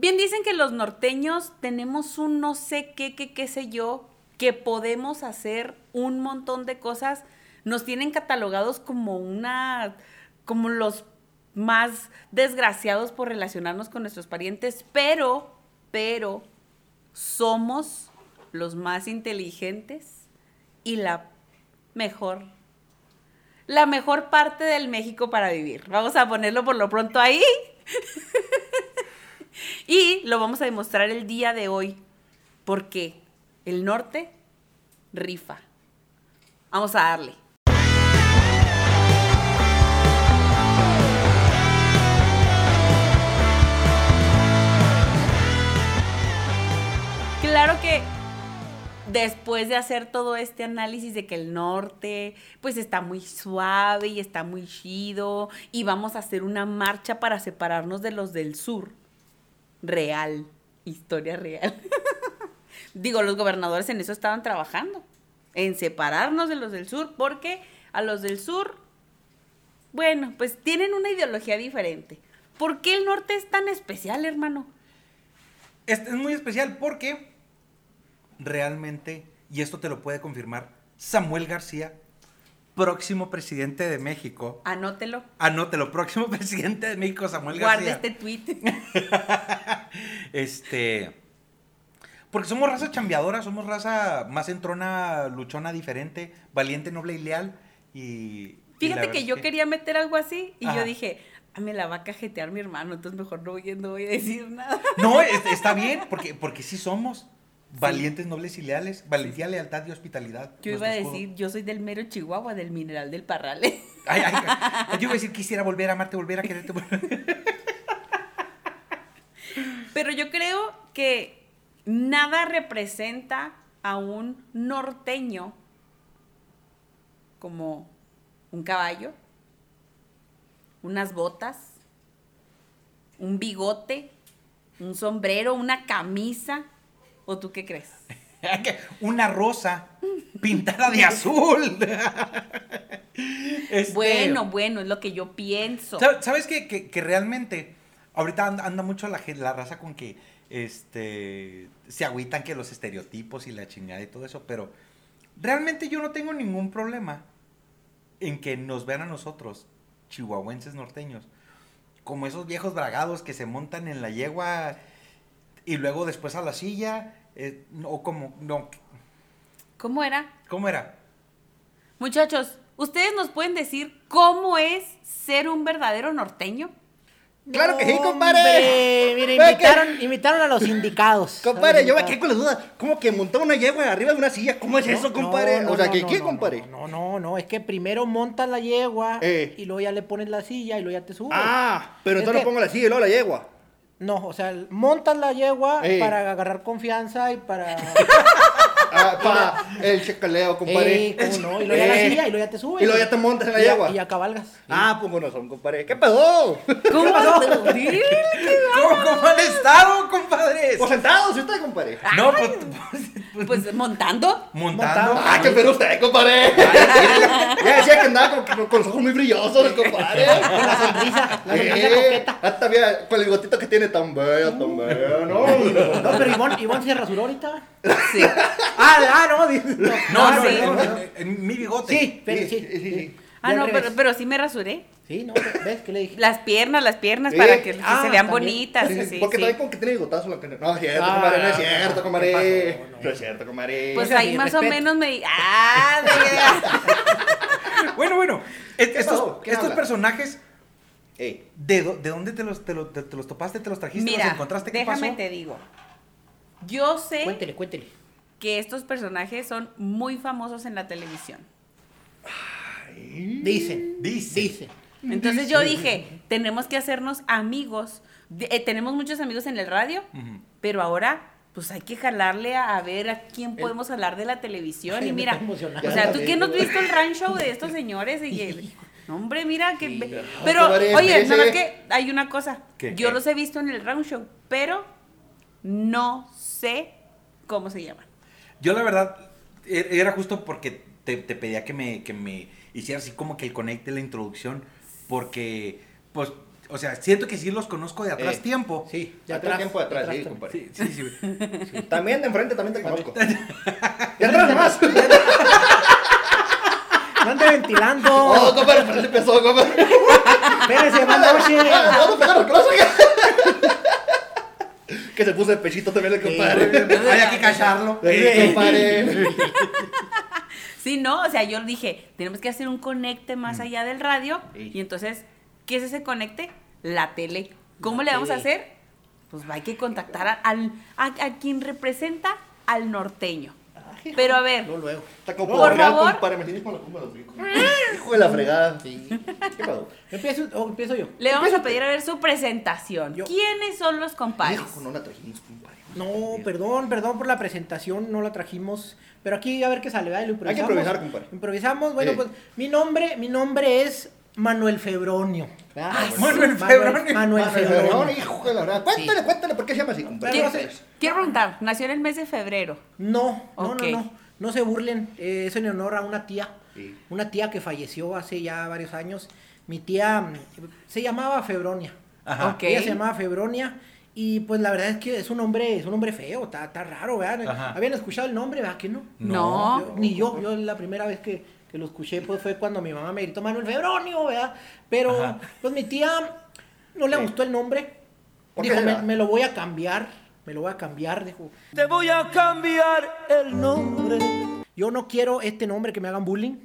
Bien dicen que los norteños tenemos un no sé qué, qué, qué sé yo, que podemos hacer un montón de cosas. Nos tienen catalogados como una, como los más desgraciados por relacionarnos con nuestros parientes, pero, pero, somos los más inteligentes y la mejor, la mejor parte del México para vivir. Vamos a ponerlo por lo pronto ahí. y lo vamos a demostrar el día de hoy, porque el norte rifa. Vamos a darle. Claro que después de hacer todo este análisis de que el norte pues está muy suave y está muy chido y vamos a hacer una marcha para separarnos de los del sur. Real, historia real. Digo, los gobernadores en eso estaban trabajando, en separarnos de los del sur, porque a los del sur, bueno, pues tienen una ideología diferente. ¿Por qué el norte es tan especial, hermano? Es, es muy especial porque realmente, y esto te lo puede confirmar, Samuel García, próximo presidente de México. Anótelo. Anótelo, próximo presidente de México, Samuel García. este tweet. este. Porque somos raza chambeadora, somos raza más entrona, luchona, diferente, valiente, noble y leal. Y. Fíjate que yo quería meter algo así y yo dije, ah, me la va a cajetear mi hermano, entonces mejor no voy, no voy a decir nada. No, es- está bien, porque, porque sí somos valientes, nobles y leales. Valentía, lealtad y hospitalidad. Yo iba a decir, yo soy del mero Chihuahua, del mineral del Parral. Ay, ay, ay, yo iba a decir, quisiera volver a amarte, volver a quererte. Pero yo creo que nada representa a un norteño como un caballo, unas botas, un bigote, un sombrero, una camisa. ¿O tú qué crees? Una rosa pintada de azul. Este, Bueno, bueno, es lo que yo pienso. ¿sab- ¿Sabes que, que, que realmente ahorita anda, anda mucho la, la raza con que este se agüitan que los estereotipos y la chingada y todo eso, pero realmente yo no tengo ningún problema en que nos vean a nosotros, chihuahuenses norteños, como esos viejos bragados que se montan en la yegua y luego después a la silla, eh, o como, no, ¿Cómo era? ¿cómo era? Muchachos, ¿ustedes nos pueden decir cómo es ser un verdadero norteño? Claro que sí, compadre. Que- invitaron, invitaron a los indicados. Compadre, yo me quedé con la duda. ¿Cómo que montaba una yegua arriba de una silla? ¿Cómo es eso, No, compadre? no, o sea, no, ¿qué no, qué, no, compadre? No, no, no, es que primero montas la yegua Eh. y luego ya le pones la silla y luego ya te subes. Ah, pero Es entonces que- no pongo la silla y luego la yegua. No, o sea, montas la yegua para agarrar confianza y para... Ah, para el checaleo, compadre. Eh, ¿cómo no? Y luego ya la Eh. silla y luego ya te subes. Y luego ya te montas en la yegua. Y ya cabalgas. Ah, pues bueno son, compadre. ¿Qué pasó? ¿Cómo pasó? ¿Cómo, cómo han estado, compadres? Pues sentados, ¿sí usted, compadre? no, pues, pues, Pues montando. montando. Montando. Ah, qué pero usted, compadre. ya decía que andaba con, con- con los ojos muy brillosos, compadre. Con la sonrisa, la sonrisa Eh, coqueta. hasta mira, con el gotito que tiene tan bella, tan bella, ¿no? No, pero Ivonne, Ivonne se rasuró ahorita. Sí. Ah, ah, no, no. No, Ah, no, sí. en, en- en mi bigote. Sí, pero sí. sí, sí, sí. Ah, no, pero, pero sí me rasuré. Sí, no, ¿ves qué le dije? Las piernas, las piernas, Sí. para que, que Ah, se vean también. bonitas. Sí, Sí, sí, sí, porque sí. también como que tiene bigotazo la pena. No, es cierto, Ah, no es cierto, no, compadre. ¿qué pasó? No, No es cierto, compadre. Pues ahí más o menos me di. Ah, de- Bueno, bueno. es- ¿Qué estos estos personajes, Ey, ¿de, de dónde te los, te, los, te- te los topaste? ¿Te los trajiste? Mira, ¿Los encontraste? ¿Qué déjame pasó? te digo. Yo sé Cuéntele, cuéntele. que estos personajes son muy famosos en la televisión. Dicen. Dice. Dicen. Entonces yo dije, tenemos que hacernos amigos. De- eh, tenemos muchos amigos en el radio, pero ahora pues hay que jalarle a, a ver a quién podemos hablar de la televisión. Ay, y mira, o sea, ¿tú qué no has visto el ranch show de estos señores? Y el- hombre, mira que... Sí. Pero, oye, nada más que hay una cosa. ¿Qué? Yo ¿Qué? los he visto en el round show, pero no sé cómo se llaman. Yo la verdad, er- era justo porque te, te pedía que me, que me hicieras así como que el conecte, la introducción, porque, pues, o sea, siento que sí los conozco de atrás Eh. tiempo. Sí, De atrás, tiempo de atrás, sí, también. compadre. Sí, sí, sí. También de enfrente también te conozco. Y atrás nomás. No ande ventilando. Oh, compadre, pero se empezó, compadre. Espérese, Mandoche. Ah, Vamos a pegar los. Que se puso el pechito también el compadre. Hay que callarlo. Compadre. Sí, no, o sea, yo dije, tenemos que hacer un conecte más allá del radio. Sí. Y entonces, ¿qué es ese conecte? La tele. ¿Cómo le vamos a hacer? Pues hay que contactar a- al, a, a quien representa al norteño. Pero a ver, Luego, luego. Está como Por real, favor. compadre. Me tienes con la cumba de los ricos. Hijo de la fregada. Sí. ¿Qué pasó? ¿Empiezo o empiezo yo? le vamos a pedir a ver su presentación. Yo. ¿Quiénes son los compadres? Hijo, no la trajimos, compadre. No, perdón, perdón por la presentación, no la trajimos. Pero aquí a ver qué sale, ¿verdad? Lo Hay que improvisamos. improvisar, compadre. Improvisamos, bueno, Sí. pues mi nombre, mi nombre es Manuel Febronio. Ah, Manuel Febronio. Manuel Febronio. hijo de la verdad. Cuéntale, cuéntale, ¿por qué se llama así? Quiero, quiero preguntar, nació en el mes de febrero. No, no, no, no. No se burlen. eh, es en honor a una tía. Sí. Una tía que falleció hace ya varios años. Mi tía mm, se llamaba Febronia. Ajá. Ok. Ella se llamaba Febronia. Y pues la verdad es que es un nombre, es un nombre feo, está, está raro, ¿verdad? Ajá. ¿Habían escuchado el nombre, verdad que no? No. Yo- ni yo, yo la primera vez que, que lo escuché pues fue cuando mi mamá me gritó Manuel Febronio, ¿verdad? Pero Ajá. pues mi tía no le Sí. gustó el nombre. ¿Por qué Dijo, me, me lo voy a cambiar, me lo voy a cambiar, dijo. Te voy a cambiar el nombre. Yo no quiero este nombre que me hagan bullying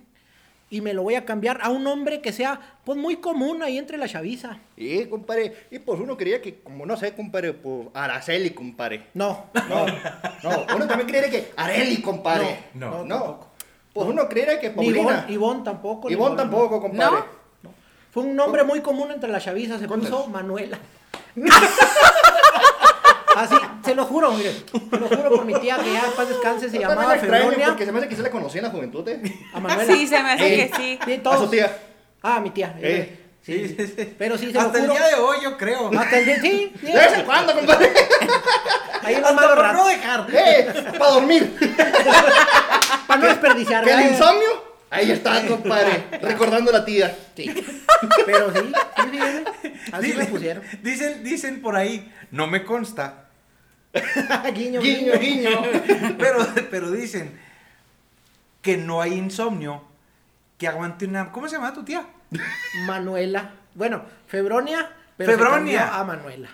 y me lo voy a cambiar a un nombre que sea pues muy común ahí entre la chaviza. Y, compadre, y pues uno quería que, como no sé, compadre, pues Araceli, compadre. No, No, no, uno también creería que Areli, compadre. No, no. tampoco. Pues uno creería que Paulina. Ivonne tampoco. Ivonne tampoco, compadre. ¿No? Fue un nombre muy común entre la chaviza, se puso Manuela. Así, se lo juro, mire. Se lo juro por mi tía que ya paz descanse se llamaba la Febronia. Porque se me hace que se le conocía en la juventud, ¿eh? A Manuela. Sí, se me hace que sí. Sí, A todos. su tía. Ah, mi tía. Eh. Sí, Sí, sí, sí. Pero sí, se Hasta lo el juro. día de hoy, yo creo. Hasta el día, sí. sí. ¿De vez en cuando, compadre? Ahí ratos. no dejar. ¡Eh! ¡Para dormir! Para no desperdiciar. ¿Que el insomnio? Ahí está, compadre. Recordando a la tía. Sí. Pero sí, sí, sí, sí. Así me pusieron. Dicen, dicen por ahí, no me consta, guiño, Guiño, guiño. pero, pero dicen que no hay insomnio que aguante una... ¿Cómo se llama tu tía? Manuela. Bueno, Febronia. Pero Febronia. a Manuela.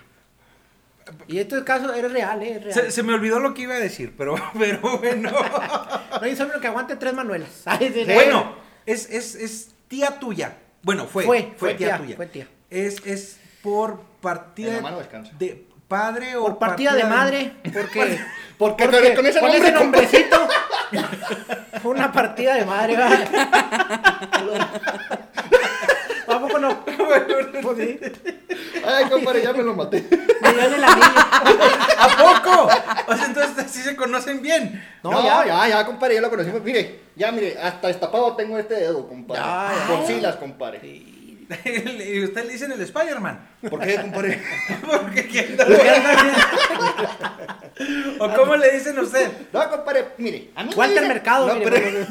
Y este caso es real, ¿eh? Es real. Se, se me olvidó lo que iba a decir, pero, pero bueno. No hay insomnio que aguante tres Manuelas. Bueno, es, es, es tía tuya. Bueno, fue. Fue, fue tía, tía, tuya. fue tía. Es, es por partida de padre o Por partida de madre, porque. Porque, porque con ese con ese nombrecito. Fue una partida de madre, ¿verdad? ¿A poco no? Pues sí. Ay, compadre, ya me lo maté. Me dio en el anillo. ¿A poco? O sea, entonces así se conocen bien. No, No, ya, ya. compadre, ya lo conocimos. Mire, ya, mire, hasta destapado tengo este dedo, compadre. Ya. Por silas, compadre. y usted le dicen el Spider-Man. ¿Por qué, compadre? Porque quién ¿O cómo le dicen a usted? No, compadre, mire. A mí Walter Mercado, No, mire, pero-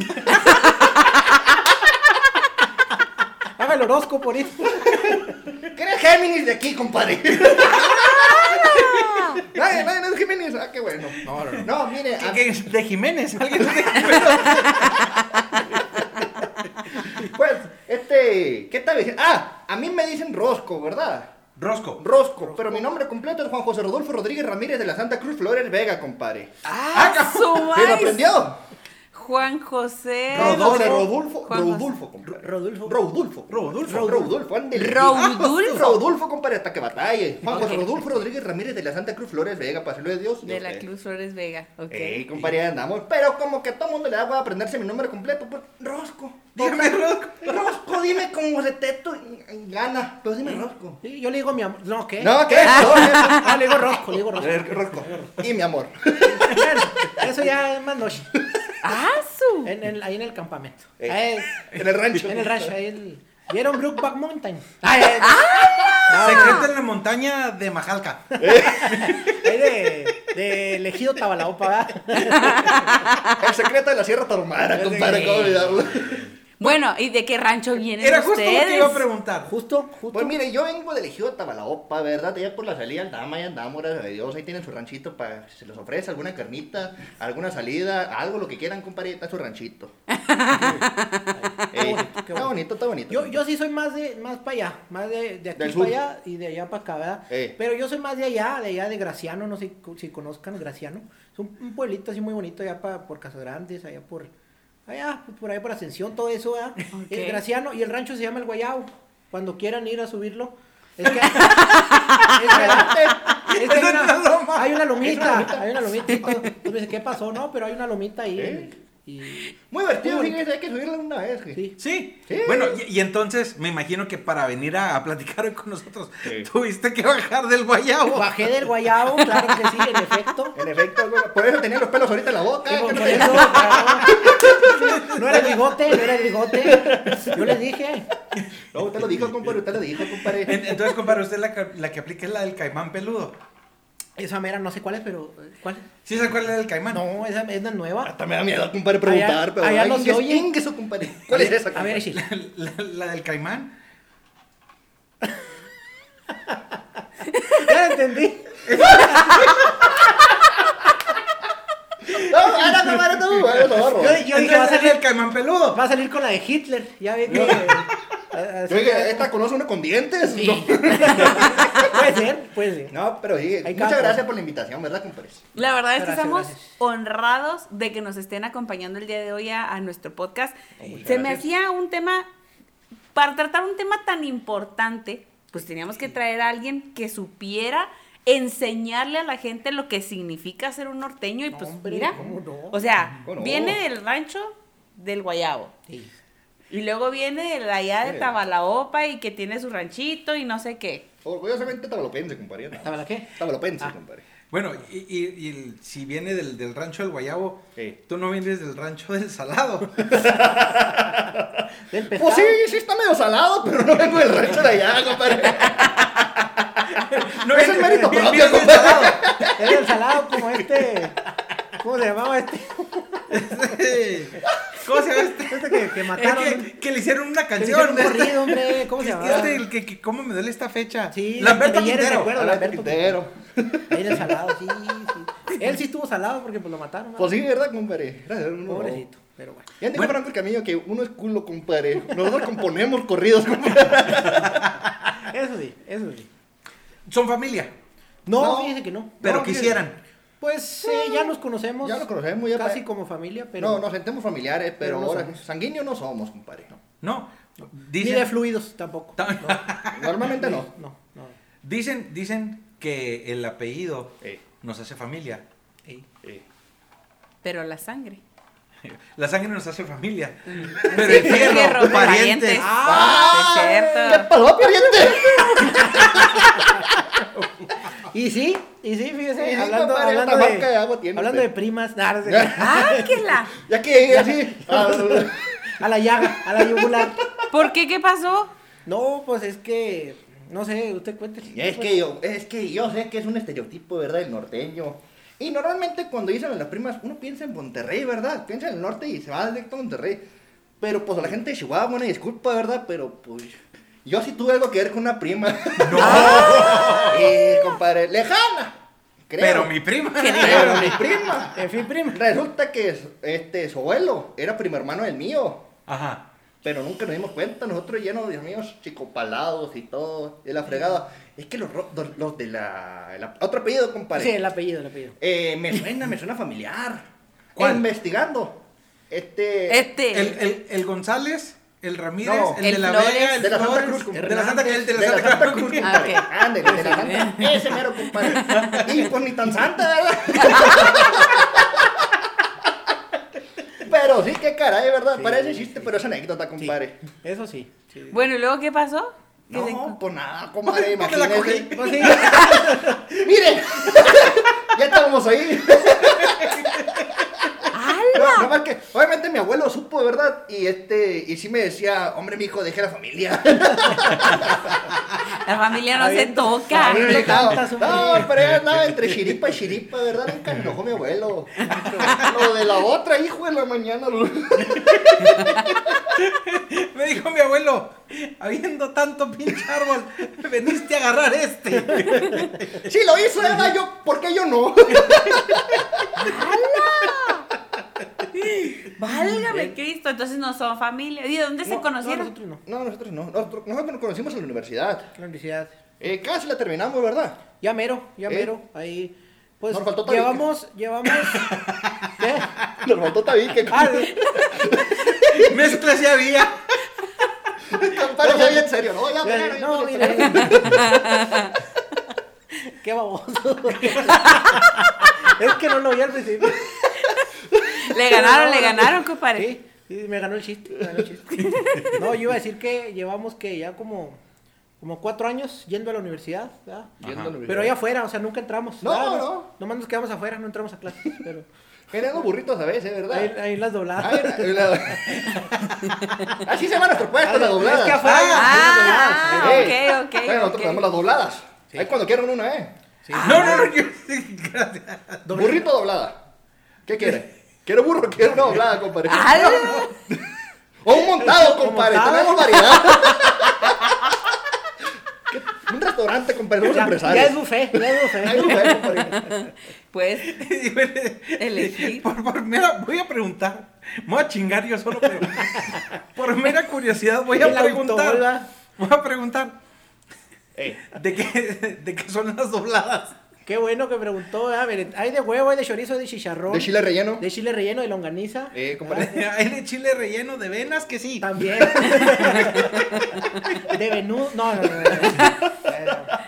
el horóscopo por eso. ¿Qué eres Géminis de aquí, compadre? Nadie, nadie, no es Géminis. Ah, qué bueno. No, no, no. No, mire, a- ¿Qué- qué- de Jiménez. ¿Alguien de Jiménez? pues, este, ¿qué tal? diciendo? Ah, a mí me dicen Rosco, ¿verdad? Rosco. Rosco, pero mi nombre completo es Juan José Rodolfo Rodríguez Ramírez de la Santa Cruz Flores Vega, compadre. ¡Ah, su ¿Sí lo aprendió? Juan José. Rodolfo, Rodolfo. Rodolfo, compadre. Rodolfo. Rodolfo. Rodolfo. Rodolfo. Rodolfo. Rodolfo, compadre, hasta que batalle. Juan José. Rodolfo Rodríguez Ramírez de la Santa Cruz Flores Vega, páselo de Dios. De la Cruz Flores Vega. Ok. Ey, compadre, andamos. Pero como que a todo mundo le da hueva aprenderse mi nombre completo, pues, Rosco. Dígame, Rosco. Rosco, dime como se te gana. Pues dime Rosco. Sí, yo le digo mi amor. No, ¿qué? No, ¿qué? Ah, le digo Rosco, le digo Rosco. Rosco. Y mi amor. Eso ya es más noche. ¡Ah, su! En, en- ahí en el campamento. Ey. Ahí, En el rancho. en el rancho, ahí el... ¿Vieron Brookback Mountain? Ay, ay, Secreto en la montaña de Majalca. ahí de, de elegido Tabalaopa, ¿verdad? El secreto de la Sierra Tarahumara, compadre, ¿cómo olvidarlo? Bueno, ¿y de qué rancho vienen Era justo ustedes? lo que iba a preguntar. Justo, justo. Pues mire, yo vengo del ejido de Tabalaopa, ¿verdad? Allá por la salida Aldama, ya andamos, gracias a Dios. Ahí tienen su ranchito para si se les ofrece alguna carnita, alguna salida, algo, lo que quieran, compadre, está su ranchito. Bonito, qué Está bonito, está bonito. Yo, yo sí soy más de más para allá, más de, de aquí Del para sur. allá y de allá para acá, ¿verdad? Pero yo soy más de allá, de allá de Graciano, no sé si conozcan Graciano. Es un, un pueblito así muy bonito allá pa- por Casagrandes, allá por allá, por ahí por Ascensión, todo eso. El Graciano y el rancho se llama El Guayabo. Cuando quieran ir a subirlo. Es que, es que- es que hay, una, hay una lomita, hay una lomita. Entonces me dice, ¿qué pasó? No, pero hay una lomita ahí. Eh. Y, Muy divertido, fíjese, hay que subirla una vez. güey. sí. Sí. Sí. Bueno, y, y entonces me imagino que para venir a, a platicar hoy con nosotros Sí. tuviste que bajar del guayabo. Bajé del Guayabo, claro que sí, en efecto. En efecto, güey, por eso tenía los pelos ahorita en la boca. Sí, por no por te- eso, claro. No era el bigote, no era el bigote. Yo les dije. No, usted lo dijo, compadre, usted lo dijo, compadre. En- Entonces, compadre, usted la, que- la que aplica es la del caimán peludo. Esa mera, no sé cuál es, pero. ¿Cuál? ¿Sí sabes cuál es la del caimán? No, esa es la nueva. Hasta me da miedo, compadre, preguntar, Allá- pero. allá no se oye. compadre. ¿Cuál es esa, A compadre? ver, sí. La, la del caimán. Ya entendí. No, ahora no, ahora no, ahora no, ahora no. Yo, yo dije, va a salir, el caimán peludo. va a salir con la de Hitler. Ya ve que. Yo dije, ¿esta conoce uno con dientes? Sí. No. puede ser, puede ser. No, pero sí, Hay muchas campo. gracias por la invitación, ¿verdad, compadre? La verdad es que Gracias, estamos gracias. honrados de que nos estén acompañando el día de hoy a, a nuestro podcast. muchas Se me hacía un tema, para tratar un tema tan importante, pues teníamos que traer a alguien que supiera enseñarle a la gente lo que significa ser un norteño y pues Hombre, mira, ¿cómo no? o sea, ¿Cómo no? viene del rancho del Guayabo. Sí. Y luego viene de allá de. Tabalaopa y que tiene su ranchito y no sé qué. Orgullosamente tabalopense, compadre. ¿Sabes la qué? Tabalopense, Ah. compadre. Bueno, y, y- y el- si viene del, del rancho del guayabo, tú no vienes del rancho del salado. Del. Pues sí, sí está medio salado, pero no vengo del rancho de allá, compadre. No, Ese es mérito propio, del compadre. salado. Es del salado como este. ¿Cómo se llamaba este? ¿Cómo se llama este? Este que, que Es mataron. que, que le hicieron una que le hicieron canción. un corrido, hombre. ¿Cómo se Es llamaba? este, el que, que- ¿Cómo me duele esta fecha? Sí, Lamberto Quintero. recuerdo. Lamberto Quintero. Ahí en el salado, sí, sí. Él sí estuvo salado porque pues lo mataron. ¿no? Pues sí, ¿verdad, compadre? Pobrecito, pero bueno. Ya dijo Bueno. Franco el Camino que uno es culo, compadre. Nosotros componemos corridos, compadre. Eso sí, eso sí. Son familia, No, No. fíjese que no. pero No, quisieran. Pues eh, ya nos conocemos. Ya lo conocemos, ya Casi pa- como familia, pero. No, nos sentemos familiares, pero, Pero no ahora somos. sanguíneos no somos, compadre. No. Ni de fluidos tampoco. Ta- No, Normalmente no. no, no. dicen, dicen que el apellido Eh, nos hace familia. Ey. eh. Pero la sangre. La sangre nos hace familia. Pero el Fierro, parientes. parientes. ¡Ah! es cierto. ¿Qué pasó, pariente? Y sí, y sí, fíjese, hablando, compadre, hablando, esta de, marca de agua tiene hablando de primas, nah, no sé, ¡Ah, que la! Ya que llegué así. ah, a la llaga, a la yugular. ¿Por qué? ¿Qué pasó? No, pues es que, no sé, usted cuente. Es que yo, es que yo sé que es un estereotipo, ¿verdad? El norteño. Y normalmente cuando dicen a las primas, uno piensa en Monterrey, ¿verdad? Piensa en el norte y se va directo a Monterrey. Pero pues a la gente de Chihuahua, buena disculpa, ¿verdad? Pero pues yo sí tuve algo que ver con una prima. No. y compadre, lejana. Creo. Pero mi prima. Pero mi prima. En fin, prima. Resulta que este, su abuelo era primo hermano del mío. Ajá. Pero nunca nos dimos cuenta, nosotros llenos de amigos chicopalados y todo, de la fregada. Es que los, ro- los, los de la, la- Otro apellido, compadre. Sí, el apellido, el apellido. Eh, me suena, me suena familiar. ¿Cuál? Investigando. Este. Este. El, el, el González, el Ramírez, No, el, el de la Flores. Vega, el de la Santa Flores, Cruz, compadre. de la Santa, el de la De la Santa, Santa Cruz. Cruz, Ah, compadre. ok. Ándale, de la Santa. Ese mero, compadre. Y pues ni tan santa, ¿verdad? Pero sí, qué caray, ¿verdad? Sí. Parece chiste, pero es anécdota, Sí, compadre. eso sí. sí. Bueno, ¿y luego qué pasó? ¿Qué se- No, pues nada, compadre, ¿Dónde la imagínese. Pues sí, ¡Miren! ya estábamos ahí. No, ¡Hala! no más que, obviamente mi abuelo supo, ¿verdad? Y este, y sí me decía, hombre, mi hijo, deje la familia. La familia no se toca. no, pero ya andaba entre chiripa y chiripa, ¿verdad? Nunca me enojó mi abuelo. Lo de la otra, hijo de la mañana. Me dijo mi abuelo, habiendo tanto pinche árbol, veniste a agarrar este. Sí lo hizo, ¿verdad? Yo, ¿por qué yo no? Válgame Cristo, entonces no son familia. ¿Y de dónde se No, conocieron? No, nosotros no. No, nosotros no. Nosotros, nosotros nos conocimos en la universidad. La universidad. Eh, casi la terminamos, ¿verdad? Ya mero, ya ¿Eh? mero. Ahí. Pues Nos faltó tabique. llevamos, llevamos. ¿Qué? Nos faltó tabique. Ah, Mezclas ya había. Compadre, ya bien serio, ¿no? Ya, ya, no, mira. Qué baboso. es que no lo oí al principio. Le ganaron, le ganaron, compadre. Sí, sí, me ganó el chiste. me ganó el chiste. No, yo iba a decir que llevamos que ya como, como cuatro años yendo a la universidad. ¿verdad? Yendo a la Pero allá afuera, o sea, nunca entramos. No, ¿verdad? no. Nomás nos quedamos afuera, no entramos a clases. Pero Generando burritos a veces, ¿verdad? ahí, ahí las dobladas. Así se llama nuestro puesto, las dobladas. Es que afuera Ah, Ey. ok, ok, Bueno, nosotros tenemos las dobladas. Ahí cuando quieran una, ¿eh? Sí. No, no, no, yo. Gracias. Doble- Burrito doblada. ¿Qué quiere? ¿Quiere burro? ¿Quiere una doblada, compadre? ¡Ala! O un montado, compadre. montado? Tenemos variedad. ¿Qué? Un restaurante, compadre. Somos Ya, empresarios. ya es buffet, ya es buffet. Hay un lugar, compadre. Pues, elegir. Por, por mera, voy a preguntar. Me voy a chingar yo solo, pero. Por mera curiosidad, voy a preguntar. Voy a preguntar. ¿De qué, ¿De qué son las dobladas? Qué bueno que preguntó. ah, miren, hay de huevo, hay de chorizo, hay de chicharrón. de chile relleno. De chile relleno, de longaniza. Eh, compadre. Hay de chile relleno de venas que sí. También. de venú. No, no, no.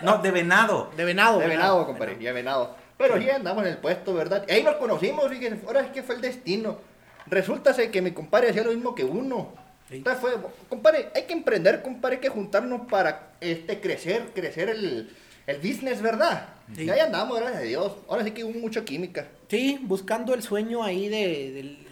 no, de venado. De venado. De venado, compadre. Ya venado. Pero sí andamos en el puesto, ¿verdad? Ahí nos conocimos, fíjense. Ahora es que fue el destino. Resulta ser que mi compadre hacía lo mismo que uno. Sí. Entonces fue, compadre, hay que emprender, compadre, hay que juntarnos para este crecer, crecer el, el business, ¿verdad? Sí. Y ahí andamos, gracias a Dios. Ahora sí que hubo mucha química. Sí, buscando el sueño ahí de, del.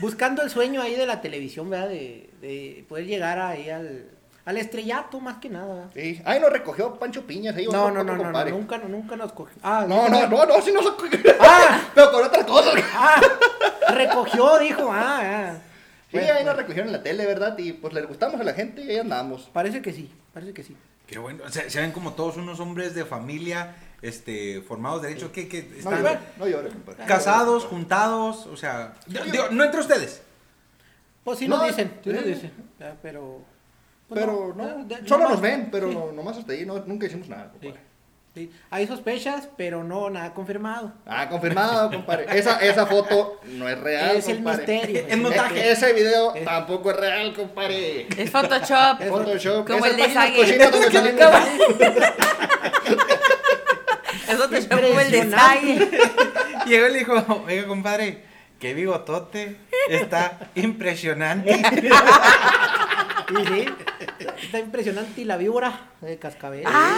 Buscando el sueño ahí de la televisión, ¿verdad? De, de poder llegar ahí al, al estrellato, más que nada. Sí. Ahí nos recogió Pancho Piñas, ahí No, no, no, no, no, nunca, nunca nos cogió. Ah, No, no, no, no, sí nos Ah, Pero con otras cosas. ah, recogió, dijo, ah, ah. Sí, Bueno, ahí nos recogieron en la tele, ¿verdad? Y pues le gustamos a la gente y ahí andamos. Parece que sí, parece que sí. Qué bueno. Se, se ven como todos unos hombres de familia, este, formados de hecho, que, que No están llores, no llores, compadre. casados, juntados, o sea, digo, no entre ustedes. Pues sí No, nos dicen, sí nos dicen, pero... pues Pero no, de- solo nomás- nos ven, pero sí, nomás hasta ahí no, nunca hicimos nada, compadre. sí. Hay sospechas, pero no, nada confirmado. Ah, confirmado, compadre. Esa, esa foto no es real, Es el misterio. En montaje. E- Ese video Es- tampoco es real, compadre. Es Photoshop. Es Photoshop. Como el de Es Photoshop como el de. Llegó y le dijo, oiga, compadre, qué bigotote, está impresionante. Y sí, está impresionante y la víbora de cascabel. Ah,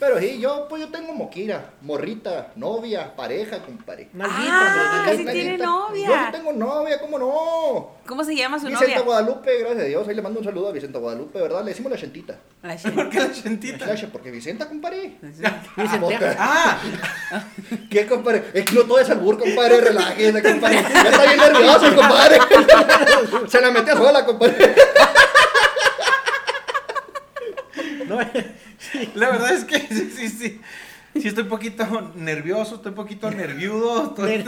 Pero sí, yo, pues yo tengo moquira, morrita, novia, pareja, compadre. Nalguita, Ah, casi nalguita. tiene Yo novia. sí tengo novia, ¿cómo no? ¿Cómo se llama su Vicenta novia? Guadalupe, gracias a Dios. Ahí le mando un saludo a Vicenta Guadalupe, ¿verdad? Le decimos la chentita. La ¿Por qué la chentita? Claro, porque Vicenta, compadre. Vicenteja. Ah, ¿Qué, compadre? Es que no todo es albur, compadre. Relájese, compadre. Ya está bien nervioso, compadre. Se la metió sola, compadre. No, la verdad es que sí, sí, sí. Sí, estoy un poquito nervioso, estoy un poquito nerviudo. estoy-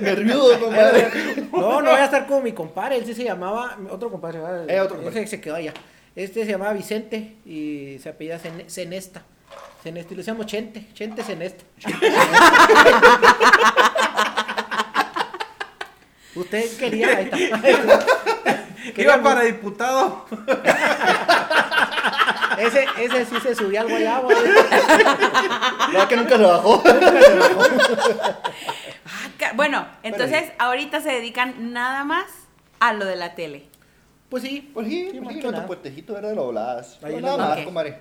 Nervioso, compadre. no, no voy a estar como mi compadre, él sí se llamaba, otro compadre. Eh, otro compadre. Ese se quedó allá. Este se llamaba Vicente y se apellida Cen- Cenesta. Cenesta, y le decíamos Chente, Chente Cenesta. Usted quería, ahí está. Iba para diputado. Ese, ese sí se subía al guayabo. No, que nunca se bajó. Ah, ca- Bueno, entonces ahorita se dedican nada más a lo de la tele. Pues sí, Pues sí, Sí, pues nuestro nada. puestecito era de dobladas. Ahí Pero en nada la- más, Ok. compadre.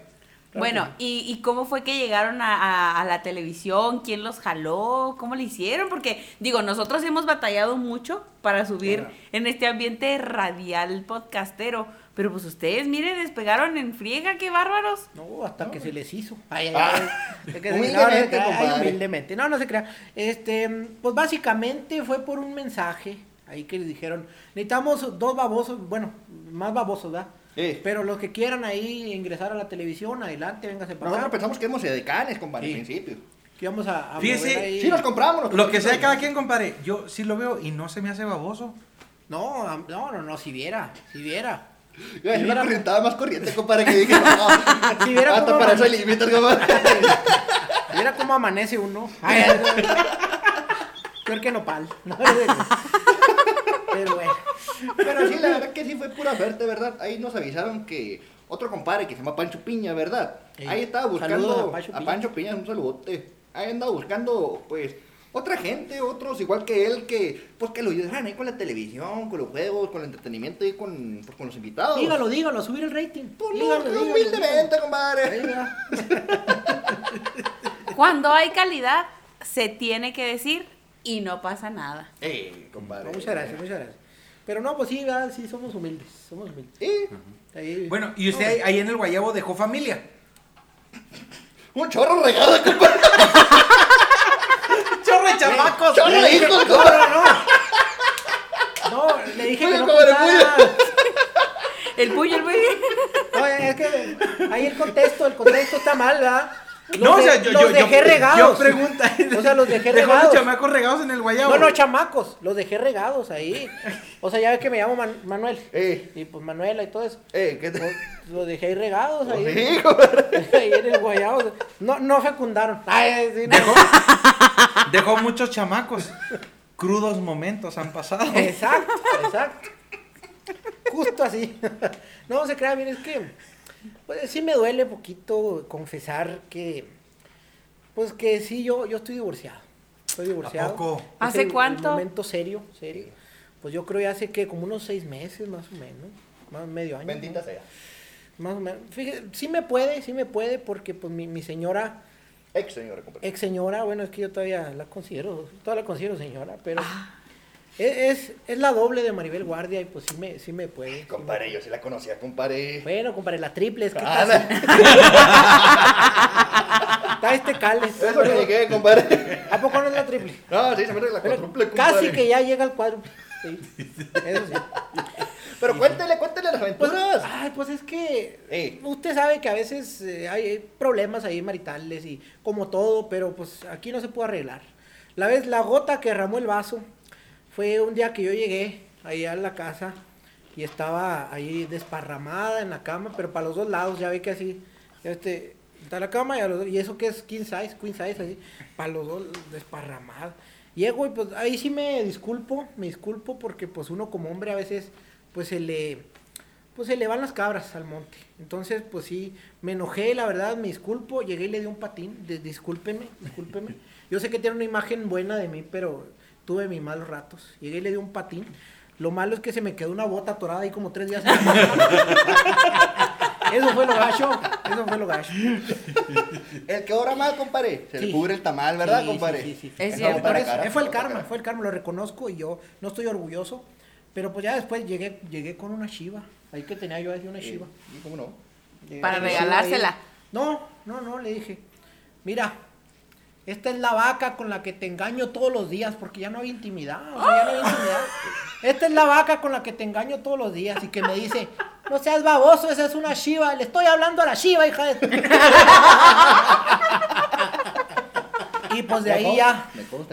Bueno, ¿y, y cómo fue que llegaron a, a- a la televisión? ¿Quién los jaló? ¿Cómo le hicieron? Porque, digo, nosotros hemos batallado mucho para subir Claro. en este ambiente radial podcastero. Pero pues ustedes, miren, despegaron en friega, qué bárbaros. No, hasta que se les hizo. Ay, ay, Ah, ay. Es que- humildemente, no, no se crea, ay, humildemente. No, no se crea. Este, pues básicamente fue por un mensaje ahí que les dijeron, necesitamos dos babosos, bueno, más babosos, ¿verdad? Sí. Pero los que quieran ahí ingresar a la televisión, adelante, véngase para Nosotros acá. pensamos que éramos decanes, compadre, Sí. al principio. Que íbamos a, a Fíjese, mover ahí. Sí, nos compramos. nos Lo que sea de cada quien, compadre. Yo sí lo veo y no se me hace baboso. No, am- no, no, no, si viera, si viera. Yo Si corrientaba más corriente, compadre, que dije, no. Si viera Hasta cómo para eso hay límites, compadre. si viera cómo amanece uno. Ay, ay, ay. Peor que nopal. No, Pero bueno. Pero sí, la verdad que sí fue pura suerte, ¿verdad? Ahí nos avisaron que otro compadre que se llama Pancho Piña, ¿verdad? Sí. Ahí estaba buscando a Pancho a Piña. Pancho Piña, un saludote. Ahí andaba buscando, pues, otra gente, otros igual que él, que, pues, que lo ayudaran ahí con la televisión, con los juegos, con el entretenimiento y con, pues, con los invitados. Dígalo, dígalo, subir el rating. Pues, no, dígalo, dígalo, humildemente, dígalo. compadre. Cuando hay calidad, se tiene que decir y no pasa nada. Eh, compadre. No, muchas gracias, muchas gracias. Pero no, pues sí, ¿verdad? sí, somos humildes, somos humildes. Sí, Ahí- Bueno, y usted ahí, ahí en el Guayabo dejó familia. un chorro regado, compadre. ¡Chorro de chamacos! Chorro de hijos, No, compadre. no, no. No, le dije que no contara. El puño, el puño. No, es que ahí el contexto, el contexto está mal, ¿verdad? Los No, o sea, yo, los yo, dejé yo, regados. yo pregunta. O sea, los dejé Dejó los regados. chamacos regados en el Guayabo. No, no, chamacos, los dejé regados ahí. O sea, ya ve que me llamo Man- Manuel. Eh, Y pues Manuela y todo eso. eh, ¿qué Pues, te...? los dejé ahí regados ahí. Ahí en el guayabo. No, no fecundaron. Ay, sí, no. Dejó, dejó muchos chamacos. Crudos momentos han pasado. Exacto, exacto. Justo así. No se crea bien, es que pues, sí me duele poquito confesar que pues que sí yo yo estoy divorciado. Estoy divorciado. poco? Es ¿Hace el- cuánto? momento serio, serio. Pues yo creo ya hace que como unos seis meses más o menos, más medio año. Bendita ¿no? sea. Más o menos. Fíjese, sí me puede, sí me puede porque pues mi, mi señora Ex señora, compadre. ex señora, bueno, es que yo todavía la considero, todavía la considero señora, pero Ah. Es, es, es la doble de Maribel Guardia y pues sí me, sí me puede. sí Compadre, yo sí la conocía, compadre. Bueno, compadre, la triple, es que Ah, está, está este cales. Eso que llegué, compadre. ¿A poco no es la triple? No, sí, se me la cuádruple, compadre. casi que ya llega al cuádruple. Sí, eso sí. Pero cuéntele, cuéntele las Pues, aventuras. ay, pues es que usted sabe que a veces eh, hay problemas ahí maritales y como todo, pero pues aquí no se puede arreglar. La vez, la gota que derramó el vaso fue un día que yo llegué ahí a la casa y estaba ahí desparramada en la cama, pero para los dos lados, ya ve que así, este, está la cama y, a los dos- y eso que es king size, queen size, así, para los dos desparramada. Llego y pues ahí sí me disculpo, me disculpo porque pues uno como hombre a veces pues se le, pues se le van las cabras al monte. Entonces, pues sí, me enojé, la verdad, me disculpo, llegué y le di un patín, de, discúlpeme, discúlpeme. Yo sé que tiene una imagen buena de mí, pero tuve mis malos ratos. Llegué y le di un patín. Lo malo es que se me quedó una bota atorada ahí como tres días. en eso fue lo gacho, eso fue lo gacho. El que obra mal, compadre. Se Sí. le cubre el tamal, ¿verdad, Sí, compadre? sí, sí, sí. Es cierto. cara, eh, fue el karma, cara. fue el karma, lo reconozco y yo no estoy orgulloso. Pero pues ya después llegué, llegué con una chiva. Ahí que tenía yo ahí una chiva. Sí, ¿Cómo no? Llegué Para regalársela. No, no, no, le dije. Mira, esta es la vaca con la que te engaño todos los días, porque ya no había intimidad. o sea, ya no había intimidad. Esta es la vaca con la que te engaño todos los días. Y que me dice, no seas baboso, esa es una chiva. Le estoy hablando a la chiva, hija de. y pues de ahí ya.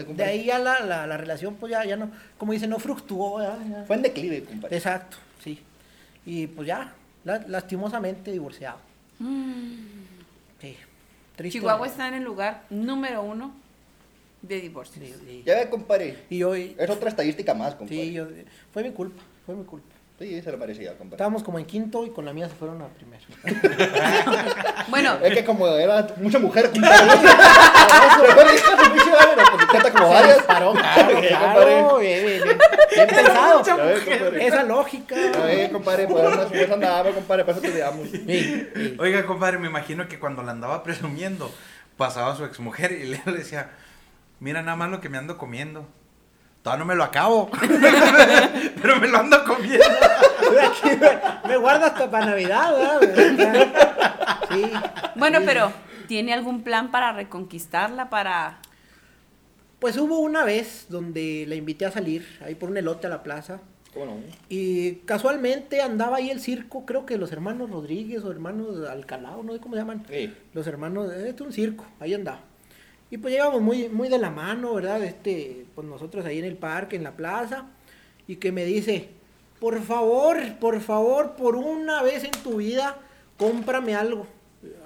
De ahí ya la, la, la relación, pues ya, ya no, como dice, no fructuó. ya, ya. Fue en declive, compadre. Exacto, sí. Y pues ya, la- lastimosamente divorciado. Sí. Triste. Chihuahua está en el lugar número uno de divorcios. Sí, sí. Ya ve, compadre. Y yo, y- Es otra estadística más, compadre. sí, yo, fue mi culpa, fue mi culpa. Sí, se lo merecía, compadre. Estábamos como en quinto y con la mía se fueron a primero. Bueno, Es que como era mucha mujer, compadre. Como varias. Paró, claro, Sí, claro. Bien, bien, bien. Bien pensado. Esa lógica. Ves, compadre, pues una vez andaba, compadre, para eso te digamos. Sí, sí. Oiga, compadre, me imagino que cuando la andaba presumiendo, pasaba su exmujer y le decía, mira nada más lo que me ando comiendo. Todavía no me lo acabo. Pero me lo ando comiendo. Aquí me, me guarda hasta para Navidad, ¿verdad? Sí. bueno, sí. pero ¿tiene algún plan para reconquistarla? Para. Pues hubo una vez donde la invité a salir, ahí por un elote a la plaza. ¿Cómo no? Y casualmente andaba ahí el circo, creo que los hermanos Rodríguez o hermanos Alcalá, o no sé cómo se llaman. Sí. Los hermanos, este es un circo, ahí andaba. Y pues llegamos muy, muy de la mano, ¿verdad? Este, pues nosotros ahí en el parque, en la plaza, y que me dice, por favor, por favor, por una vez en tu vida, cómprame algo.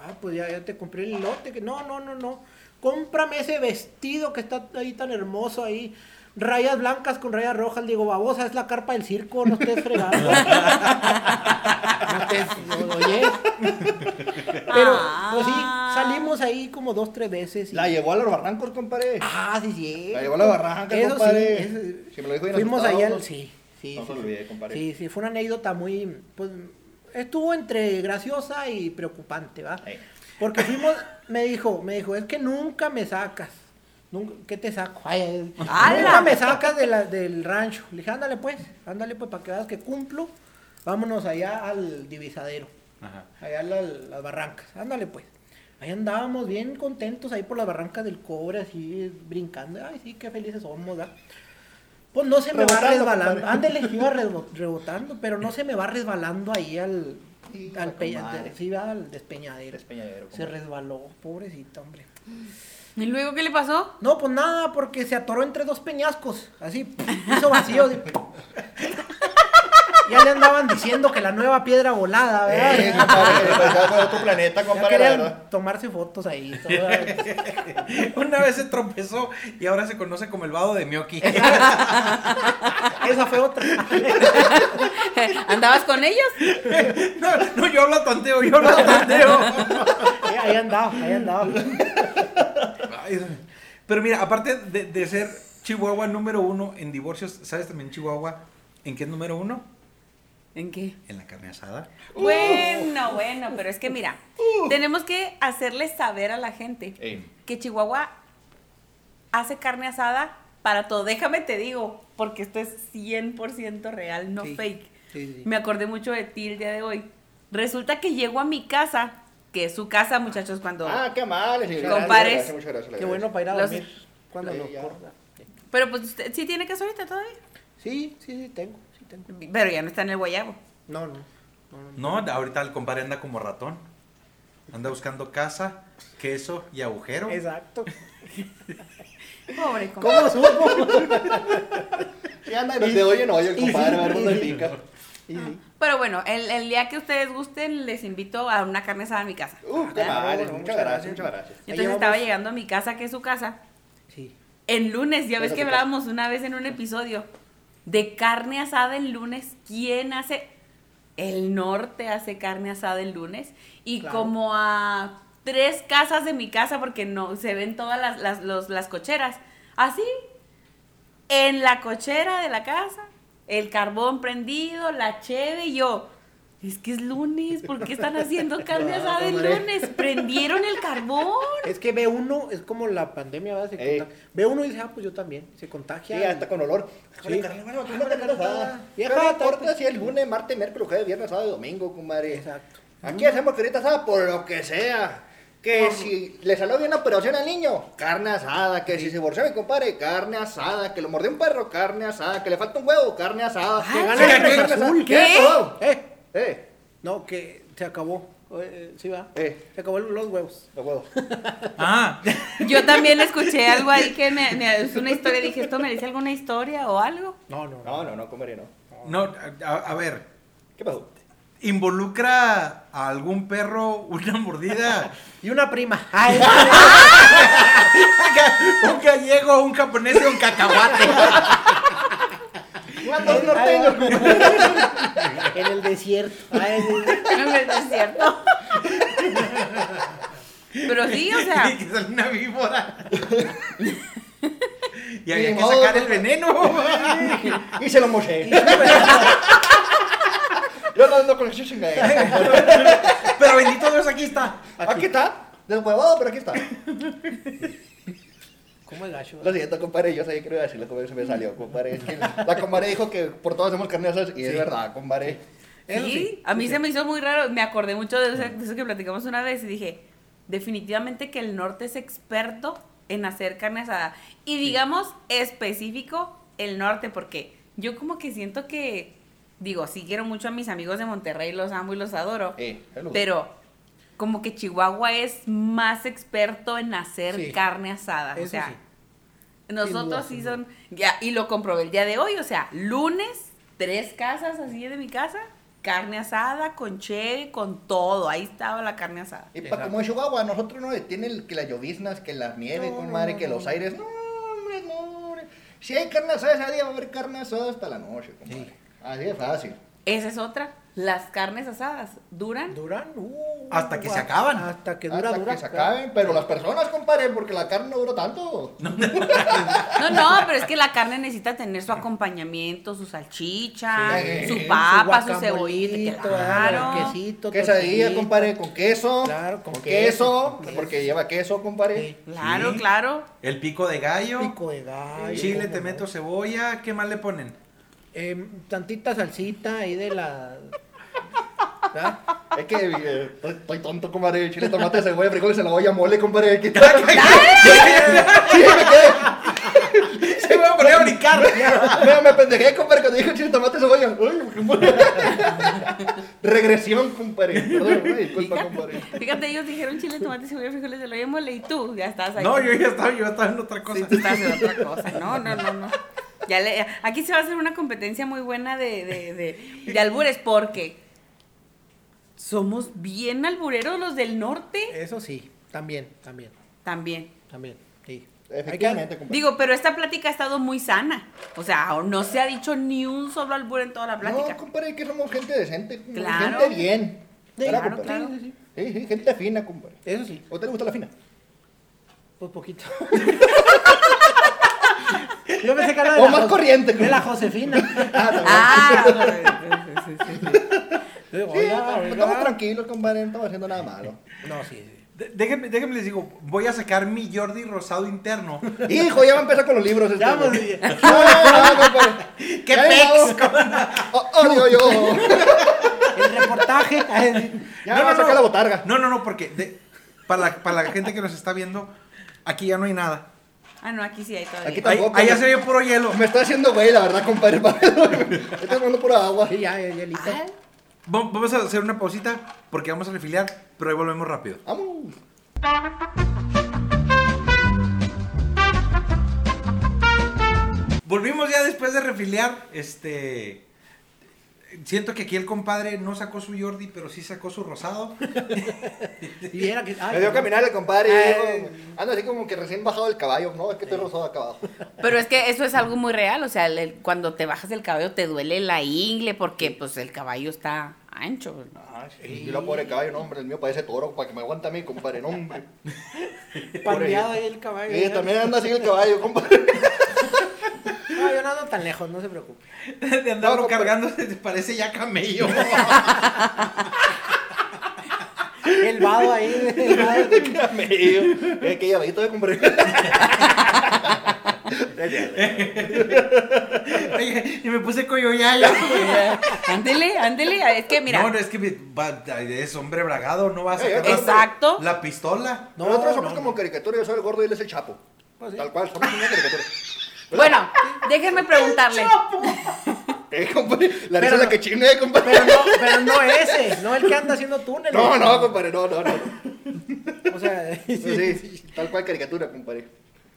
Ah, pues ya, ya te compré el lote, que no, no, no, no. Cómprame ese vestido que está ahí tan hermoso ahí. Rayas blancas con rayas rojas, digo, babosa, es la carpa del circo, no estés fregando. no estés, no, oye. Pero, pues sí, Ah. salimos ahí como dos, tres veces. y- La llevó a los barrancos, compadre. Ah, sí, sí. La llevó a la barranca, Eso compadre. sí, eso- Si me lo dijo bien Fuimos allá, sí, sí. No sí, se lo olvide, compadre. Sí, sí, fue una anécdota muy, pues, estuvo entre graciosa y preocupante, ¿va? Eh. Porque fuimos, me dijo, me dijo, es que nunca me sacas. Nunca, ¿Qué te saco? Ay, nunca me sacas de la- del rancho. Le dije, ándale pues, ándale pues, para que veas que cumplo. Vámonos allá al divisadero, Ajá. allá a las, las barrancas. Ándale pues. Ahí andábamos bien contentos ahí por las barrancas del cobre, así brincando. Ay, sí, qué felices somos, ¿verdad? Pues no se me va resbalando. Ándale, iba rebo- rebotando, pero no se me va resbalando ahí al, Sí, al, pe- comadre. sí, va al despeñadero. Despeñadero, Se resbaló, pobrecita, hombre. ¿Y luego qué le pasó? No, pues nada, porque se atoró entre dos peñascos. Así, hizo vacío. así. Ya le andaban diciendo que la nueva piedra volada, ¿verdad? Eh, compadre, ya fue otro planeta, compadre, la verdad. tomarse fotos ahí. todo. Una vez se tropezó y ahora se conoce como el vado de Miyoki. Esa fue otra. ¿Andabas con ellos? No, no, yo hablo tanteo, yo hablo tanteo. Eh, ahí andaba, ahí andaba. Pero mira, aparte de, de ser Chihuahua número uno en divorcios, ¿sabes también Chihuahua en qué es número uno? ¿En qué? En la carne asada. Bueno, bueno, pero es que mira, tenemos que hacerle saber a la gente que Chihuahua hace carne asada para todo. Déjame te digo, porque esto es 100% real, no Sí. fake. Sí, sí. Me acordé mucho de ti el día de hoy. Resulta que llego a mi casa, que es su casa, muchachos, cuando... Ah, qué mal. Compares. Gracias, muchas gracias, le Qué bueno para ir a Los- dormir. Cuando lo corta. Pero pues usted sí tiene casa ahorita todavía. Sí, sí, sí, tengo. Pero ya no está en el guayabo. No, no. no, no. No, ahorita el compadre anda como ratón. Anda buscando casa, queso y agujero. Exacto. Pobre compadre. ¿Cómo supo? Sí, anda de hoy en hoy el compadre, a ver dónde pica. Sí. Pero bueno, el, el día que ustedes gusten, les invito a una carne asada en mi casa. Uh, qué no, muchas muchas gracias, gracias. muchas gracias. Entonces estaba llegando a mi casa, que es su casa. Sí. En lunes, ya ves que hablábamos una vez en un episodio de carne asada el lunes. ¿Quién hace? El norte hace carne asada el lunes. Y Claro. como a tres casas de mi casa, porque no se ven todas las, las, los- las cocheras. Así, en la cochera de la casa, el carbón prendido, la cheve y yo. Es que es lunes, ¿por qué están haciendo carne Ah, asada el lunes? Prendieron el carbón. Es que ve uno, es como la pandemia, ¿verdad? Se. Ve uno y dice, ah, pues yo también. Se contagia. Sí, hasta con olor. Sí. Bueno, tú no te carne asada. Vieja, Pero no ta- importa si es lunes, martes, miércoles, jueves, viernes, sábado y domingo, compadre. Exacto. Aquí hacemos carnita asada por lo que sea. Que si le salió bien la operación al niño, carne asada. Que si se divorció mi compadre, carne asada. Que lo mordió un perro, carne asada. Que le falta un huevo, carne asada. Que gana Sí, el carne Cruz asada. Azul. ¿Qué? todo. Eh, Eh, no, que se acabó. Eh, sí, va. eh, Se acabó los huevos. los huevos. Ah, Yo también escuché algo ahí que me, me- es una historia. Dije, ¿esto me dice alguna historia o algo? No, no. No, no, no, compadre, no. no, a, a ver, ¿Qué pasó? ¿involucra a algún perro una mordida? Y una prima. Ay, un gallego, un japonés y un cacahuate. ¿Cuántos norteños? En el desierto. Ay, En el desierto. Pero sí, o sea, Y que sale una víbora. y había que modo, sacar el no. veneno. Y se lo moché. Yo no ando con ese chingadera. Pero bendito Dios, aquí está. Aquí está. Deshuevado, pero aquí está. ¿Cómo es gacho? Lo siento, compadre. Yo sabía que iba a decirlo, como se me salió, compadre. Es que La compadre dijo que por todos hacemos carne asada, y es verdad, compadre. Eso sí, sí, a mí se me hizo muy raro. Me acordé mucho de eso, de eso que platicamos una vez y dije, definitivamente que el norte es experto en hacer carne asada. Y digamos específico el norte, porque yo como que siento que, digo, sí quiero mucho a mis amigos de Monterrey, los amo y los adoro, Eh, pero como que Chihuahua es más experto en hacer Sí. carne asada. o Eso sea, sí. nosotros sí son, ya, y lo comprobé el día de hoy, o sea, lunes, tres casas así de mi casa, carne asada, con cheve, con todo, ahí estaba la carne asada. Y para como en Chihuahua, nosotros no detiene el- que las lloviznas, que la nieve, No, compadre, no, que no. los aires. No, hombre, no, hombre. Si hay carne asada ese día, va a haber carne asada hasta la noche, compadre. Sí. Así de fácil. Esa es otra, las carnes asadas duran. Duran. uh, Hasta que se acaban. Hasta que dura, hasta dura. que se acaben, pero las personas, compadre, porque la carne no dura tanto. No, no, pero es que la carne necesita tener su acompañamiento, su salchicha, Sí, su papa, su cebollita, claro. quesito, Quesadilla, compadre, con queso. Claro, con con queso, porque lleva queso, compadre. Sí. Claro, Sí. claro. El pico de gallo. Pico de gallo. Chile, te meto cebolla. ¿Qué más le ponen? Eh, tantita salsita ahí de la. ¿verdad? Es que eh, estoy, estoy tonto, compadre. Chile, tomate, cebolla, frijoles, cebolla, mole, compadre. ¿Qué Sí, me quedé. Se me va a poner a brincar. Me, me pendejé, compadre, cuando dijo chile, tomate, cebolla. Uy, Regresión, compadre. Perdón, disculpa, compadre. Fíjate, ellos dijeron chile, tomate, cebolla, frijoles, de lo mole y tú ya estás ahí. No, yo ya estaba, yo estaba en otra cosa. Sí, tú estás en otra cosa. No, no, no, no. Ya le, aquí se va a hacer una competencia muy buena de, de, de, de albures porque somos bien albureros los del norte Eso sí, también, también, también. también. Sí. Efectivamente, compadre. Digo, pero esta plática ha estado muy sana. O sea, no se ha dicho ni un solo albur en toda la plática. No, compadre, que somos gente decente, Claro. gente bien. Sí, ¿Verdad, claro, compadre? claro. Sí, sí, Sí, sí, gente fina, compadre. Eso sí, ¿O te gusta la fina? pues poquito. Yo pensé que era de O la más corriente, De la. Josefina. Ah, sí, sí, sí, sí. Sí, Oiga, oiga. estamos tranquilos, compadre, no estamos haciendo nada malo. No, sí, sí. De- Déjenme, déjenme les digo, voy a sacar mi Jordi Rosado interno. Hijo, ya va a empezar con los libros. Este, Ya, pues, No, no, compadre. ¡Qué pex! no. Oh, Odio yo. El reportaje. Ya va a sacar la botarga. No, no, no, porque de- para, la, para la gente que nos está viendo, aquí ya no hay nada. Ah, no, aquí sí hay todavía. Aquí Tampoco, allá se ve puro hielo. Me estoy haciendo güey, la verdad, compadre. Estoy tomando pura agua. Sí, ya, ya, ya, listo. Ah, Va- Vamos a hacer una pausita porque vamos a refiliar, pero ahí volvemos rápido. Vamos. Volvimos ya después de refiliar. Este. Siento que aquí el compadre no sacó su Jordi, pero sí sacó su rosado. Y era que. ay, Me dio a caminar el compadre. Ando así como que recién bajado del caballo. No, es que estoy rosado acá abajo. Pero es que eso es algo muy real, o sea, el- el- cuando te bajas el cabello te duele la ingle porque pues el caballo está ancho. Ah, sí. Y lo pobre caballo, no, hombre, el mío parece toro para que me aguante a mí, compadre. No, hombre. Pandeado ahí el caballo. Y también anda así el caballo, compadre. No, yo no ando tan lejos, no se preocupe. De andarlo No, cargando, se te parece ya camello. El vado ahí. El vado. Camello. Es que ya veí compadre. Oye, y me puse coyoyayo. Ándele, ándele, es que mira, No, no, es que va- es hombre bragado, no va a sacar Eh, la- exacto. la pistola. No, Nosotros somos no, como caricatura, yo soy el gordo y él es el chapo. Pues sí. Tal cual, somos una caricatura. Bueno, déjenme preguntarle. Eh, compadre, la Pero risa es la no- que chine, compadre. Pero no, pero no ese, no el que anda haciendo túneles. No, no, compadre, no, no, no. O sea, Sí, sí, tal cual caricatura, compadre.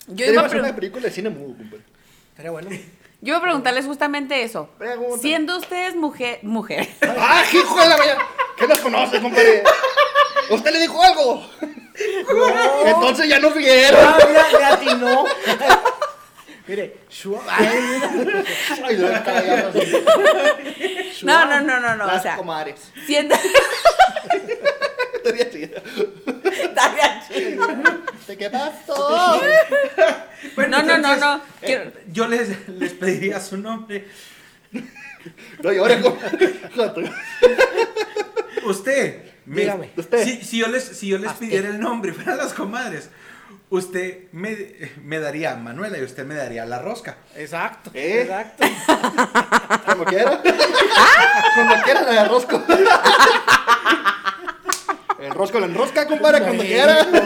Yo iba, a una película de cine mudo, compadre. Estaría bueno. yo iba a preguntarles justamente eso. Pregunta. Siendo ustedes mujer, mujer, ¡Ah, hijo de la mañana! ¿Qué nos conoce, compadre? ¿Usted le dijo algo? Entonces ya no vieron. Ah, mira, le atinó. Mire, Shua- Ay. No, no, no, no, no. O Las sea, comadres. siendo. Estaría chido. Estaría chido. ¿Te quedaste? Bueno, No, no, no, no. eh, yo les, les pediría su nombre. No como. Joder. Usted. me- Dígame. Usted. Si, si yo les, si yo les pidiera el nombre para las comadres, usted me, me daría a Manuela y usted me daría la rosca. Exacto, ¿Eh? exacto. Cuando quiera. Cuando quiera la rosco. El rosco lo enrosca, compadre, cuando quiera. Está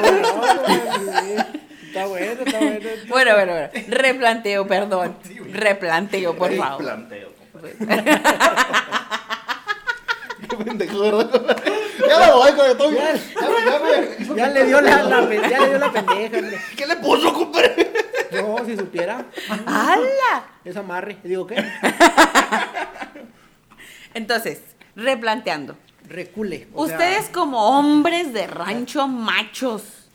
bueno, está bueno. Bueno, bueno, bueno. Replanteo, perdón. Replanteo, por favor. Planteo, compadre. Qué pendejo, ¿verdad? Ya me voy, todo. Ya, ya me hizo Ya que- le dio la, la ya le dio la pendeja, hombre. ¿Qué le puso, compadre? No, si supiera. ¡Hala! Es amarre. Digo, ¿qué? Entonces, replanteando. Recule. o sea- Ustedes como hombres de rancho machos.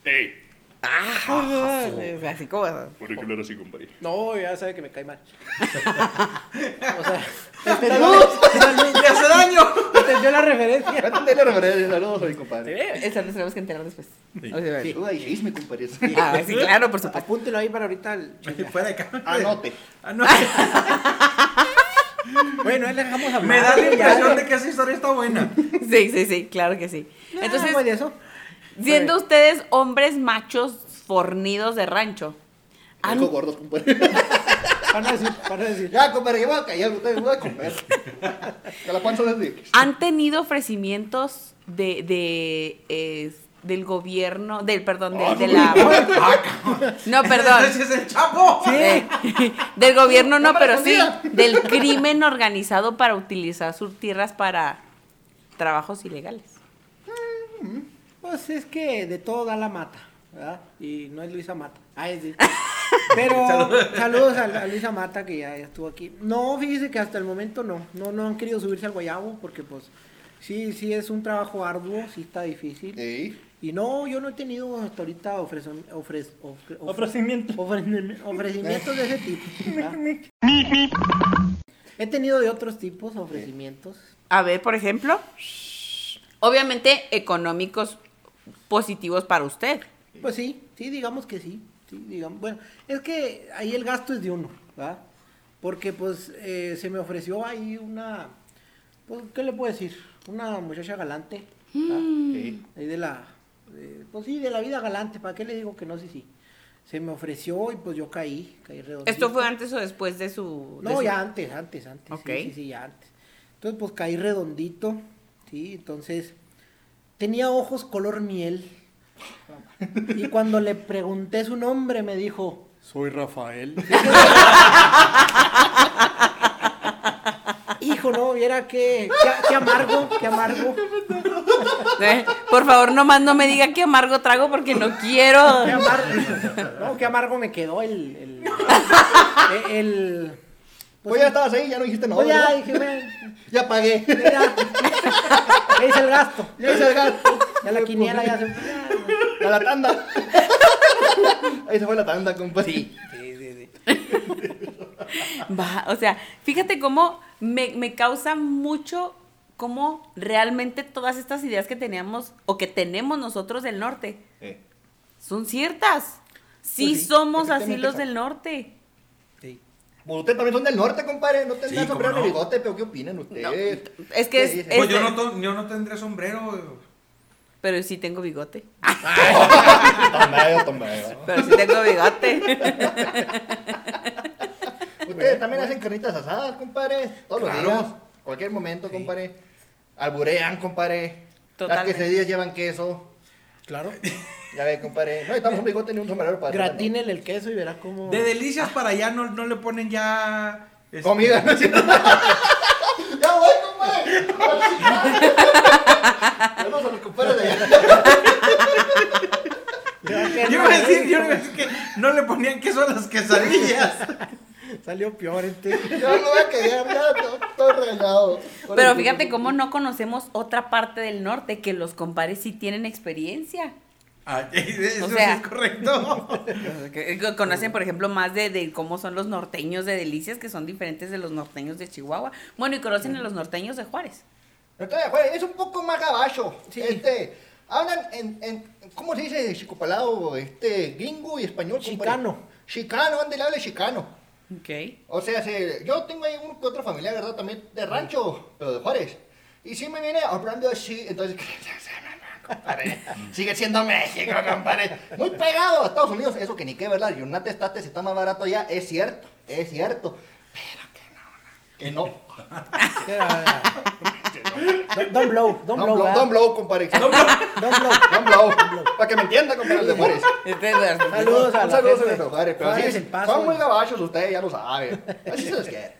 Ah, así como. ¿Por qué lo así, compadre? No, ya sabe que me cae mal. o sea, ¡Saludos! ¡Le hace daño! entendió la referencia. Cuéntale la referencia. Saludos a mi compadre. Eso lo tenemos que enterar después. O sea, Saluda y chisme, compadre. Ah, sí, claro, por supuesto. Apúntelo ahí para ahorita. el. Fuera de cámara. Anote. Anote. Bueno, ahí le dejamos hablar. Me da la impresión de que esa historia está buena. Sí, sí, sí, claro que sí. Entonces, Entonces, pues de eso. siendo ustedes hombres machos fornidos de rancho, han- Algo gordos, compadre. Van a decir, van a decir. Ya, compadre, yo voy a callar, ustedes voy a comer. Que la panza desde. han tenido ofrecimientos de, de eh, del gobierno, del perdón, de, de la no, perdón, ¡Ese es el chapo! Eh, del gobierno no, pero sí del crimen organizado para utilizar sus tierras para trabajos ilegales. Pues es que de todo da la mata, ¿verdad? Y no es Luisa Mata. Ay, sí. Pero saludos a, a Luisa Mata que ya, ya estuvo aquí. No, fíjese que hasta el momento no. No, no han querido subirse al guayabo porque pues sí, sí es un trabajo arduo, sí está difícil. Ey. Y no, yo no he tenido hasta ahorita ofrez- ofre- ofre- Ofrecimiento. ofre- ofrecimientos de ese tipo. He tenido de otros tipos ofrecimientos. A ver, por ejemplo, obviamente económicos positivos para usted. Pues sí, sí, digamos que sí. Sí digamos. Bueno, es que ahí el gasto es de uno, ¿verdad? Porque pues eh, se me ofreció ahí una, pues, ¿qué le puedo decir? Una muchacha galante, ¿verdad? Ey. Ahí de la, de- pues sí, de la vida galante, ¿para qué le digo que no? Sí, sí. Se me ofreció y pues yo caí, caí redondito. ¿Esto fue antes o después de su...? de No, su- ya antes, antes, antes. Ok. Sí, sí, sí, ya antes. Entonces, pues caí redondito, sí, entonces tenía ojos color miel. Y cuando le pregunté su nombre, me dijo, soy Rafael. Hijo, no, viera qué, qué, qué amargo, qué amargo, Eh, Por favor, nomás no me diga qué amargo trago porque no quiero. qué amargo. No, qué amargo me quedó el. el, el- el- Pues ya estabas ahí, ya no dijiste no. Pues ya ¿verdad? dije, "Ven, Ya pagué. ya, ya hice el gasto. Ya hice el gasto. Ya la quiniela ya se. A la tanda. Ahí se fue la tanda, compadre. Sí, sí, sí, sí. Va, o sea, fíjate cómo me, me causa mucho cómo realmente todas estas ideas que teníamos o que tenemos nosotros del norte Eh. son ciertas. Sí, Pues sí, somos así los del norte. sí. Pues ustedes también son del norte, compadre. No tendrán sombrero no. ni bigote, pero ¿qué opinan ustedes? es que ¿Qué es- Pues yo no, to- yo no tendré sombrero. Pero sí tengo bigote. Tomeo, tomeo. Pero sí tengo bigote. Ustedes también hacen carnitas asadas, compadre. Todos Claro. los días. Cualquier momento, compadre. Alburean, compadre. Las Totalmente. quesadillas llevan queso. Claro. Ya ve, compadre. No necesitamos un bigote ni un sombrero para hacer Gratínele el queso y verá cómo. De delicias para allá no, no le ponen ya. este, Comida. ya voy, compadre. Saludos a los compadres de allá. Yo iba a decir, yo iba a decir que no le ponían queso a las quesadillas. Salió peor este. Ya lo voy a quedar, ya todo, todo regañado. Pero fíjate cómo no conocemos otra parte del norte que los compares sí tienen experiencia. Ah, eso O sí sea. es correcto. Conocen, por ejemplo, más de, de cómo son los norteños de Delicias, que son diferentes de los norteños de Chihuahua. Bueno, y conocen a los norteños de Juárez. Entonces, güey, es un poco más gabacho. Sí. Este, hablan en, en, ¿cómo se dice? Chicopalado, este, gringo y español. compadre. Chicano. Chicano, ande, le habla chicano. Ok. O sea, se- yo tengo ahí uno que otro familiar, ¿verdad? También de rancho, pero de Juárez. Y sí me viene hablando así, entonces... compadre, Sigue siendo México, compadre. Muy pegado a Estados Unidos. Eso que ni qué, ¿verdad? United States está más barato allá. Es cierto, es cierto. Pero que no, que no. Don't, don't blow, don't, Don't blow, blow, don't blow, compadre. Don't Don't blow. blow. Para que me entienda, compadre, el de Juárez. Saludos a Un la saludo gente a los Juárez, pero Paso. son muy gabachos ustedes, ya lo saben. Así se les quiere.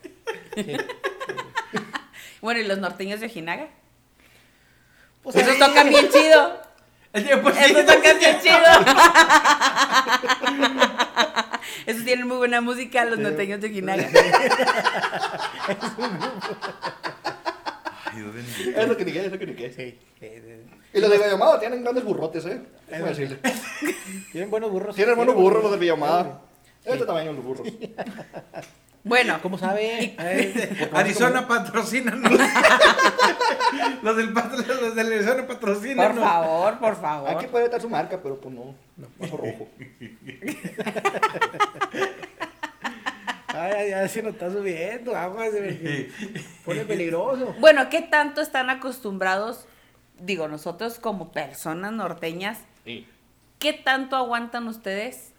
Bueno, ¿y los norteños de Ojinaga? Pues Esos tocan bien chido. Pues sí, Esos tocan sí, bien sí. chido. Esos tienen muy buena música, los norteños de Ojinaga. Dios bendito. Es lo que ni qué, es lo que ni qué. Sí. Y los de Villamada tienen grandes burrotes, ¿eh? Déjame decirle. Tienen buenos burros. Tienen buenos burros los de Villamada. Este tamaño los burros. Bueno, ¿Cómo sabe? Eh, Arizona patrocínanos. los, del, pat- los del Arizona por patrocínanos. favor, por Aquí favor. puede estar su marca, pero pues no. No, ojo rojo. Ay, ay, ay, se nos está subiendo, aguas, se me pone peligroso. Bueno, ¿qué tanto están acostumbrados, digo, nosotros como personas norteñas, Sí. qué tanto aguantan ustedes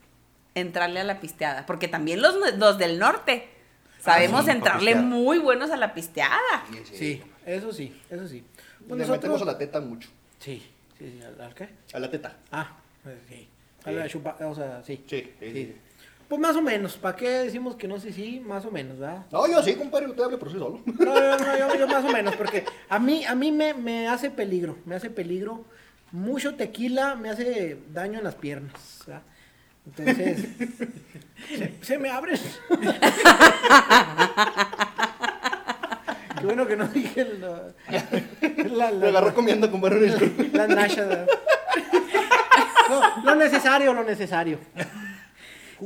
entrarle a la pisteada? Porque también los, los del norte sabemos sí, pa' entrarle muy buenos a la pisteada. Sí, eso sí, eso sí. Pues nosotros... metemos a la teta mucho. Sí, sí, sí, ¿al, qué? A la teta. Ah, pues sí. A la chupa, o sea, sí. Sí, sí, sí. Pues más o menos, ¿para qué decimos que no sé sí? Más o menos, ¿verdad? No, yo sí, compadre, usted hable por sí solo. No, no, no, yo, yo más o menos, porque a mí, a mí me, me hace peligro, me hace peligro. Mucho tequila me hace daño en las piernas, ¿verdad? Entonces, se, se me abren. Qué bueno que no dije la, la, Me agarró comiendo, compadre. las nachas, ¿verdad? No, lo necesario, lo necesario.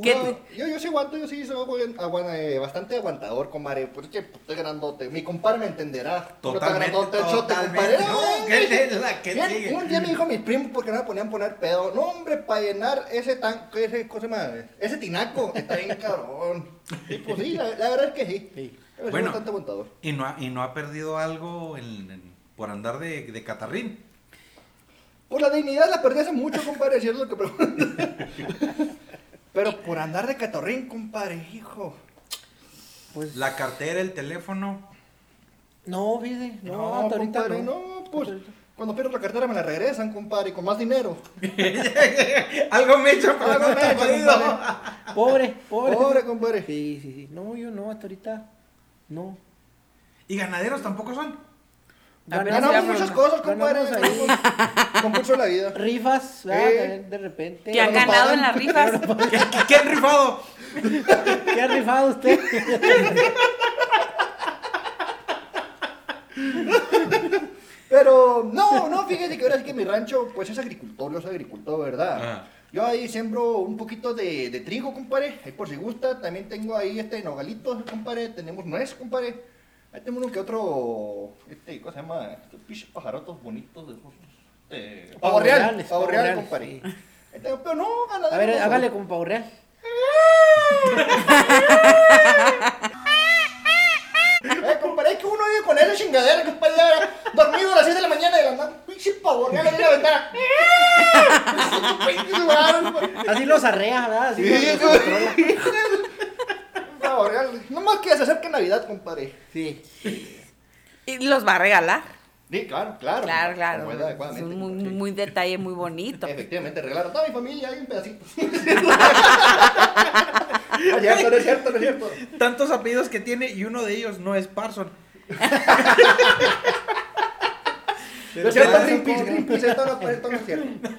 ¿Qué No, te- yo, yo sí aguanto, yo sí soy eh, bastante aguantador, compadre. Pues es que pues, estoy grandote. Mi compadre me entenderá. Totalmente, chote, totalmente. No, Ay, ¿qué es la que bien, sigue? Un día me dijo mi primo porque no me ponían a poner pedo. No, hombre, para llenar ese tanque, ese, cosa más, ese tinaco, está bien cabrón. Y pues sí, la, la verdad es que sí. Sí. Yo soy Bueno. bastante aguantador. Y no, ha, y no ha perdido algo en- en- por andar de, de catarrín. Por la dignidad la perdí hace mucho, compadre, si es lo que pregunto. Pero por andar de catorrín, compadre, hijo. Pues, La cartera, el teléfono. no, fíjese, no, hasta ahorita compadre, no. no, pues cuando pierdo la cartera me la regresan, compadre, y con más dinero. Algo me echa para Algo no me echa. Pobre, pobre. Pobre, compadre. Sí, sí, sí. No, yo no, hasta ahorita. No. Y ganaderos tampoco son. Ganamos a muchas cosas, compadre. Ganamos ganamos Concurso de la vida. Rifas, ¿verdad? Eh. De repente. Que han no ganado pagan. en las rifas. ¿Qué, qué han rifado? ¿Qué ha rifado usted? Pero no, no, fíjate que ahora sí que mi rancho, pues es agricultor, yo soy agricultor, ¿verdad? Ah. Yo ahí siembro un poquito de, de trigo, compadre, ahí por si gusta. También tengo ahí este nogalitos, compadre. Tenemos nuez, compadre. Ahí tenemos uno que otro, este, ¿cómo se llama? Estos pinches pajarotos bonitos de esos. Eh, pavo real, pavo real, compadre. sí. Tengo- pero no, ganadero A ver, no hágale como pavo real. Eh, compadre, es que uno vive con esa chingadera, compadre, dormido a las 6 de la mañana de la pinche pavo real en la ventana. Así los arrea, ¿verdad? Así Sí, los, los controla. Pavo real. No más que se acerque Navidad, compadre. Sí. Y los va a regalar. Sí, claro, claro. Claro, claro. Como es un muy, muy detalle muy bonito. Efectivamente, regalaron a toda mi familia hay un pedacito. No es cierto, no es cierto, no es cierto. Tantos apellidos que tiene y uno de ellos no es Parson. No es cierto, Pero- Greenpeace, Greenpeace, esto no, esto no es cierto.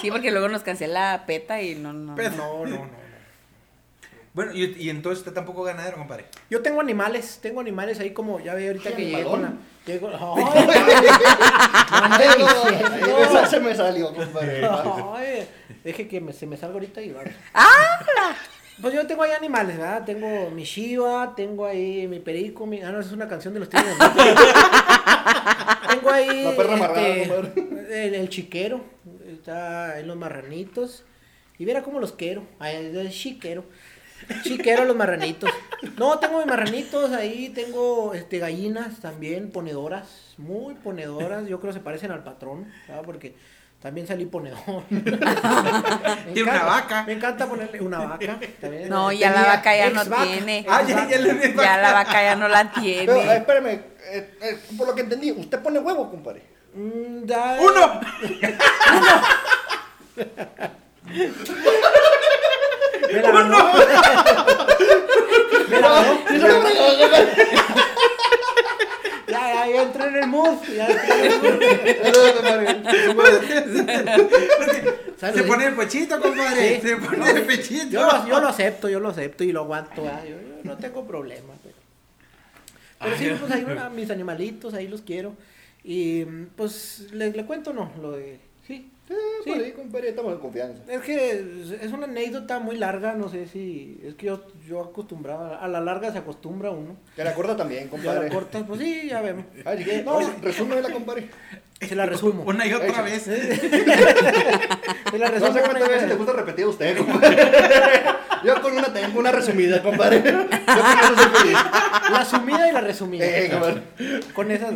Sí, porque luego nos cancela PETA y no, no. Pero-. No, no, no. no. Bueno, y, y entonces usted tampoco ganadero, compadre. Yo tengo animales, tengo animales ahí como, ya ve ahorita que llegué con la... esa se me salió, compadre. Ay, deje que me- se me salga ahorita y va. ¡Ah! Pues yo tengo ahí animales, ¿verdad? Tengo mi Shiva, tengo ahí mi perico, mi... Ah, no, esa es una canción de los Norte. tengo ahí La perra amarrada, este, compadre. el, el chiquero, está en los marranitos. Y viera cómo los quiero. El chiquero. Chiquero los marranitos. No, tengo mis marranitos ahí, tengo este gallinas también, ponedoras, muy ponedoras. Yo creo que se parecen al patrón, ¿verdad? Porque también salí ponedor. Tiene una vaca. Me encanta ponerle una vaca. también. No, ya la vaca ya no tiene. Ah, ya, ya le Ya la vaca ya no la Pero, eh, tiene. espérame, eh, eh, por lo que entendí, usted pone huevo, compadre. Mm, ya- ¡Uno! Me Sí, se lo fregó, compadre. Ya, ya, ya entré en el mood. Ya entré en el mood. Se pone el pechito, compadre. Sí. Se pone el pechito. Yo lo, yo lo acepto, yo lo acepto y lo aguanto. ¿verdad? Yo, yo no tengo problema. Pero, pero sí, pues ahí a mis animalitos, ahí los quiero. Y pues, ¿le, le cuento no? Lo de. Sí. Sí, por ahí, compadre, estamos en confianza. Es que es una anécdota muy larga, no sé si. Es que yo, yo acostumbraba. A la larga se acostumbra uno. Que la corta también, Ya la compadre. cortas, pues sí, ya vemos. Ay, si quiere, No. no, resúmela, compadre. Se la resumo. Una y otra vez. Se la No resumo. sé cuántas una- veces le gusta repetir a usted, compadre. Yo con una tengo una resumida, compadre. Yo con eso soy feliz. La sumida y la resumida. Eh, compadre. Con esas.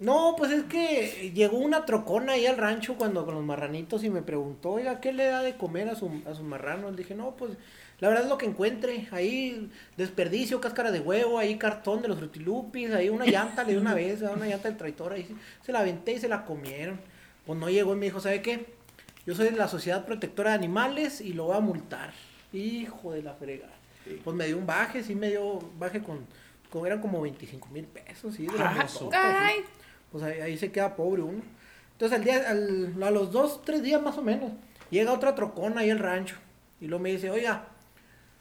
No, pues es que llegó una trocona ahí al rancho cuando con los marranitos y me preguntó, oiga, ¿qué le da de comer a, su, a sus marranos? Le dije, no, pues la verdad es lo que encuentre. Ahí desperdicio, cáscara de huevo, ahí cartón de los frutilupis, ahí una llanta le di una vez, una llanta del traitor, ahí se, la aventé y se la comieron. Pues no llegó y me dijo, ¿sabe qué? Yo soy de la Sociedad Protectora de Animales y lo voy a multar. Hijo de la fregada. Pues me dio un baje, sí me dio baje con, con eran como 25 mil pesos, sí, de los Ah, sí. Pues ahí, ahí se queda pobre uno. Entonces al día, al- a los dos, tres días más o menos, llega otra trocona ahí al rancho. Y luego me dice, oiga,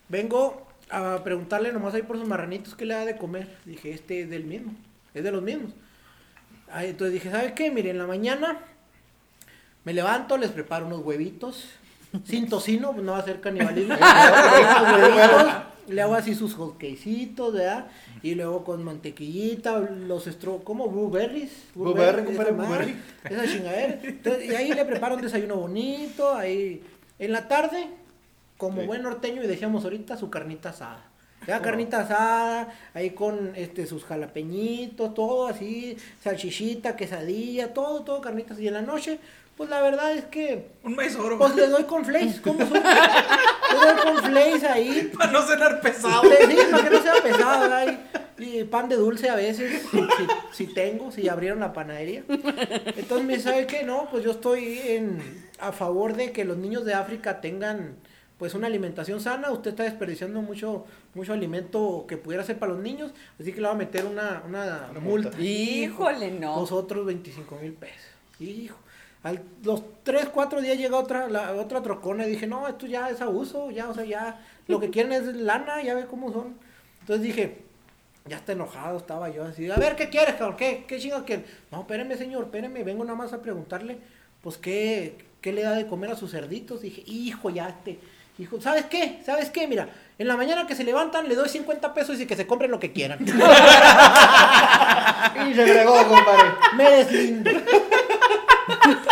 vengo a preguntarle nomás ahí por sus marranitos qué le da de comer. Dije, este es del mismo, es de los mismos. Ahí, entonces dije, ¿sabe qué? Mire, en la mañana me levanto, les preparo unos huevitos. Sin tocino, pues no va a ser canibalismo. Le hago así sus hotcakecitos, ¿verdad? Y luego con mantequillita, los estro... ¿Cómo? Blueberries. Blueberry, compadre, blueberry. Esa chingadera. Entonces, y ahí le preparo un desayuno bonito, ahí... En la tarde, como Sí. buen norteño, y decíamos ahorita, su carnita asada. Ya carnita asada, ahí con este sus jalapeñitos, todo así, salchichita, quesadilla, todo, todo carnitas. Y en la noche, pues la verdad es que, Un mes oro. pues le doy con flakes, ¿cómo son? Le doy con flakes ahí. Para no cenar pesado. Sí, para que no sea pesado, ¿verdad? Y, y pan de dulce a veces, si, si- si tengo, si abrieron la panadería. Entonces me sabe que no, pues yo estoy en, a favor de que los niños de África tengan pues una alimentación sana. Usted está desperdiciando mucho, mucho alimento que pudiera ser para los niños, así que le va a meter una, una, Una multa. multa. Híjole, no. Los otros 25 mil pesos. Hijo. Al, los 3, 4 días llega otra, la, otra trocona y dije, no, esto ya es abuso, ya, o sea, ya, lo que quieren es lana, ya ve cómo son. Entonces dije, ya está enojado, estaba yo así, a ver, ¿qué quieres, cabrón? ¿Qué, qué chingas quieres? No, espéreme, señor, espéreme, vengo nada más a preguntarle, pues, ¿qué, qué le da de comer a sus cerditos? Dije, hijo, ya este, hijo, ¿sabes qué? ¿Sabes qué? Mira, en la mañana que se levantan le doy 50 pesos y que se compren lo que quieran. Y se fregó, compadre. Me deslindo.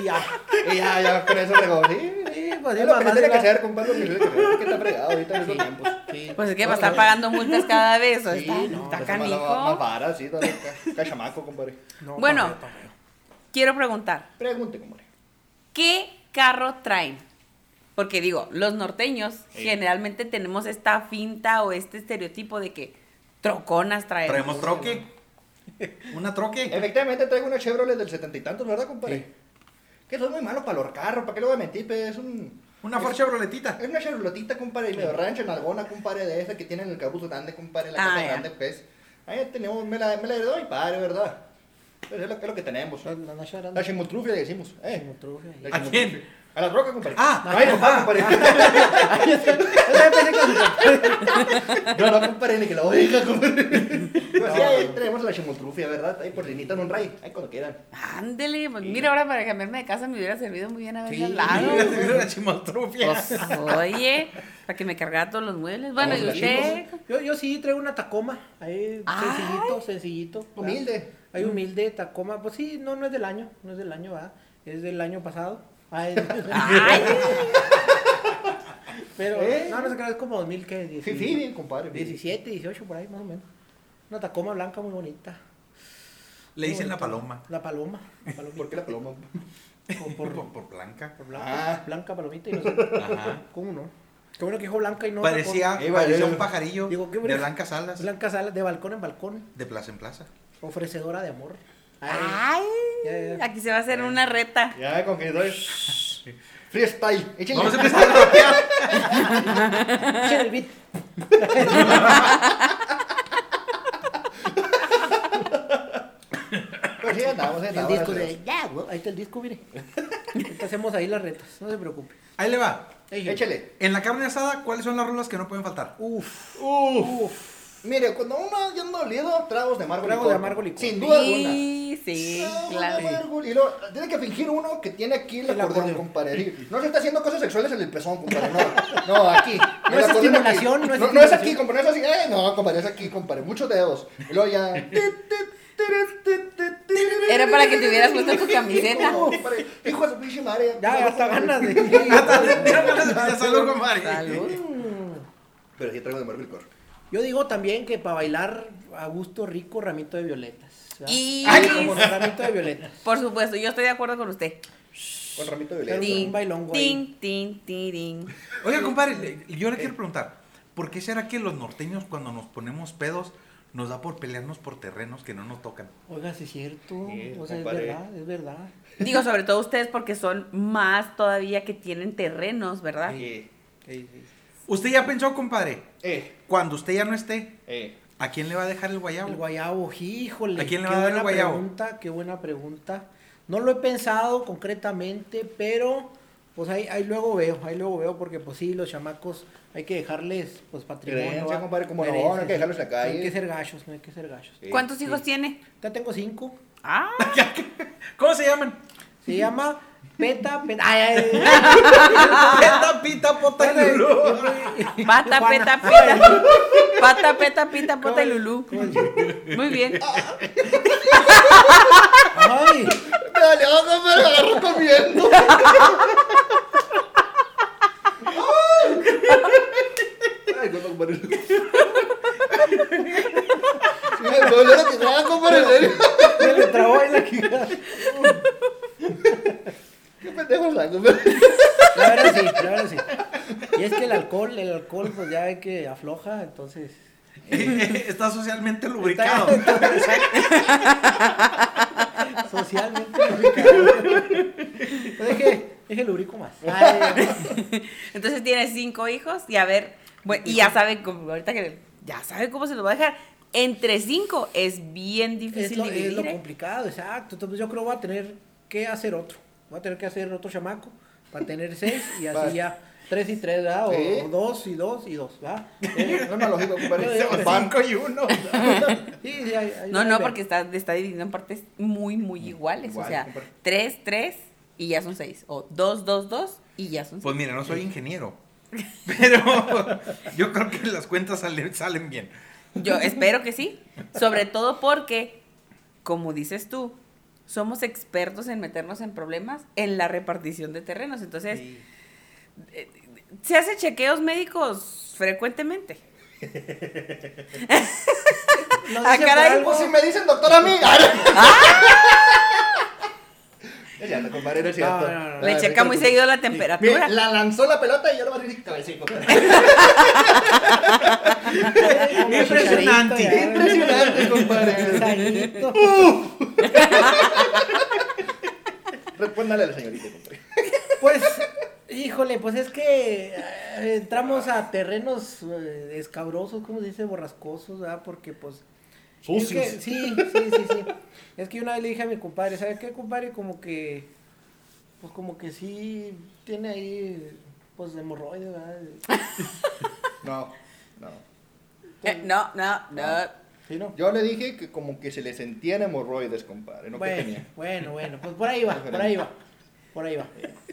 y ya. Y ya, ya, con eso fregó. Sí, Sí, pues, es lo que se tiene que hacer, compadre. Lo que se tiene que hacer. Es que está fregado ahorita en esos tiempos. Sí. Pues es que va a estar pagando multas cada vez. o Sí, está, no, está pues, más, más canijo. vara, sí, todavía ca- cachamaco, compadre. No, Bueno. Quiero preguntar, Pregunte, compadre. ¿qué carro traen? Porque digo, los norteños Sí. generalmente tenemos esta finta o este estereotipo de que troconas traemos. Traemos troque. Una troque. Efectivamente traigo una Chevrolet del setenta y tantos, ¿verdad, compadre? Que eso es muy malo para los carros, ¿para qué lo voy a mentir? Pues es un... Una Ford Chevroletita. Es una Chevroletita, compadre, y medio rancho en alguna, compadre, de esa que tienen el cabuz grande, compadre, la Ah, casa grande, pues. Ahí tenemos, me la, me la heredó mi padre, ¿verdad? Pero es lo, es lo que tenemos. La, la La chimutrufia le decimos, eh. ¿A quién? A la troca, compadre. Ah, Ay, compadre, compadre. Yo No, no, compadre, ni que la oiga, compadre. Pues sí, ahí tenemos la chimotrufia, ¿verdad? Ahí por Linita en un ray. Ahí cuando quieran. Ándele, pues mira, ahora para cambiarme de casa me hubiera servido muy bien haberle Sí. hablado. la chimotrufia. Pues, oye, para que me cargara todos los muebles. Bueno, y Vamos, usted. Yo, yo sí traigo una Tacoma, ahí Ay. sencillito, sencillito. Humilde. Hay humilde Tacoma, pues sí, no, no es del año, no es del año, ¿verdad? Es del año pasado. Ay, Ay, pero ¿Eh? no, no sé qué, es como 2000, ¿qué? Sí, sí, bien, compadre. 17, 18 por ahí más o menos. Una Tacoma blanca muy bonita. Le dicen la paloma. La paloma. Palomita. ¿Por qué la paloma? Por, por- Por, por blanca. por blanca, Ah. blanca palomita y no sé. Ajá. ¿Cómo no? Qué bueno que dijo blanca y no Parecía, Eh, parecía un pajarillo Digo, qué de blancas alas. Blanca sala de balcón en balcón. De plaza en plaza. Ofrecedora de amor. Ay. Ya, ya. Aquí se va a hacer una reta. Ya, con que doy. Freestyle. Échenle. Vamos a empezar a rapear. Echen el beat. Pues sí, andamos, El andamos. disco de ya, ahí está el disco, mire. Hacemos ahí las retas, no se preocupe. Ahí le va. Échale. En la carne asada, ¿cuáles son las rolas que no pueden faltar? Uf, Uf. Mire, cuando uno ya anda dolido, tragos de amargo Tragos licor. de amargo licor. Sin duda alguna. Sí, sí, Tragos de claro. amargo- Y luego, tiene que fingir uno que tiene aquí el El acordeón, acordeón. compadre. Sí, No se está haciendo cosas sexuales en el pezón, compadre. No, no aquí. No es aquí. estimulación, no es no, no es aquí, compadre. No es así. Eh, no, compadre, es aquí, compadre. Muchos dedos. Y luego ya. Era para que te hubieras puesto tu camiseta. No, compadre. Hijo de su pinche madre. ya, ya hasta ganas de. Ya salud, compadre. Salud. Pero sí traigo de amargo licor. Yo digo también que para bailar a gusto rico, ramito de violetas. ¿verdad? Y Ay, Como ramito de violetas. por supuesto, yo estoy de acuerdo con usted. Con ramito de Pero violeta. un bailongo ahí. Tin, tin, tirin. Oiga, compadre, yo le quiero preguntar, ¿por qué será que los norteños cuando nos ponemos pedos nos da por pelearnos por terrenos que no nos tocan? Oiga, sí es cierto. Sí, o sea, es verdad, es verdad. Digo, sobre todo ustedes porque son más todavía que tienen terrenos, ¿verdad? Sí, sí. ¿Usted ya pensó, compadre, eh, cuando usted ya no esté, eh. ¿a quién le va a dejar el guayabo? El guayabo, híjole. ¿A quién le qué va a dar el buena guayabo? pregunta, qué buena pregunta. No lo he pensado concretamente, pero pues ahí, ahí luego veo, ahí luego veo, porque pues sí, los chamacos hay que dejarles pues patrimonio. Compadre, como no, Herencia, no hay que dejarlos en la No hay que ser gachos, no hay que ser gachos. Sí. ¿Cuántos hijos tiene? Ya tengo cinco. Ah, ¿Cómo se llaman? Se llama Peta, Peta. Ay, ay, ay. Peta, pita, pota y lulú. pata, Juana. peta, pita. Pata, peta, pita, pota y. Muy bien. Ay, Dale, vamos a agarro comiendo. Ay, no, compadre. Me duele la quijada, compadre, en serio. se le trabó ahí la quijada. Qué pendejo es la verdad sí, la verdad sí. Y es que el alcohol, el alcohol pues ya hay que afloja, entonces... Está socialmente lubricado. Socialmente lubricado. Deje, deje lubrico más. Ay, Entonces tiene cinco hijos y a ver, bueno, y ya sabe cómo, ahorita que ya sabe cómo se lo va a dejar. Entre cinco es bien es, difícil lo, es lo ¿eh? complicado, exacto. Entonces yo creo que voy a tener que hacer otro. Voy a tener que hacer otro chamaco para tener seis y así Vale. ya tres y tres, ¿verdad? O, Sí. o dos y dos y dos, ¿verdad? No es más lógico, Pan. Cinco y uno. Sí, sí, No, no, porque está, está dividido en partes muy, muy iguales. Igual, o sea, tres, tres y ya son seis. O dos, dos, dos y ya son seis. Pues mira, no soy ingeniero. Pero yo creo que las cuentas salen, salen bien. Yo espero que sí. Sobre todo porque, como dices tú, somos expertos en meternos en problemas en la repartición de terrenos. Entonces, Sí. se hace chequeos médicos frecuentemente. Ah, caray, por algo- Pues si me dicen doctor amiga. Es cierto, compadre, no es cierto. No, no, no. Le checa muy seguido la Mira, temperatura. la lanzó la pelota y yo lo voy a decir cabecito. Impresionante. Impresionante, compadre. Respóndale a la señorita, compadre. Pues, híjole, pues es que eh, entramos a terrenos eh, escabrosos, como se dice, borrascosos, ¿verdad? Porque pues... es que- sí, sí, sí, sí. Es que una vez le dije a mi compadre, ¿sabes qué, compadre? Como que... pues como que sí tiene ahí, pues hemorroides, ¿verdad? No, no. Eh, no, no, no. ¿Sí, no? Yo le dije que como que se le sentían hemorroides, compadre, no que bueno, tenía. bueno, bueno, pues por ahí va, por ahí va. Por ahí va.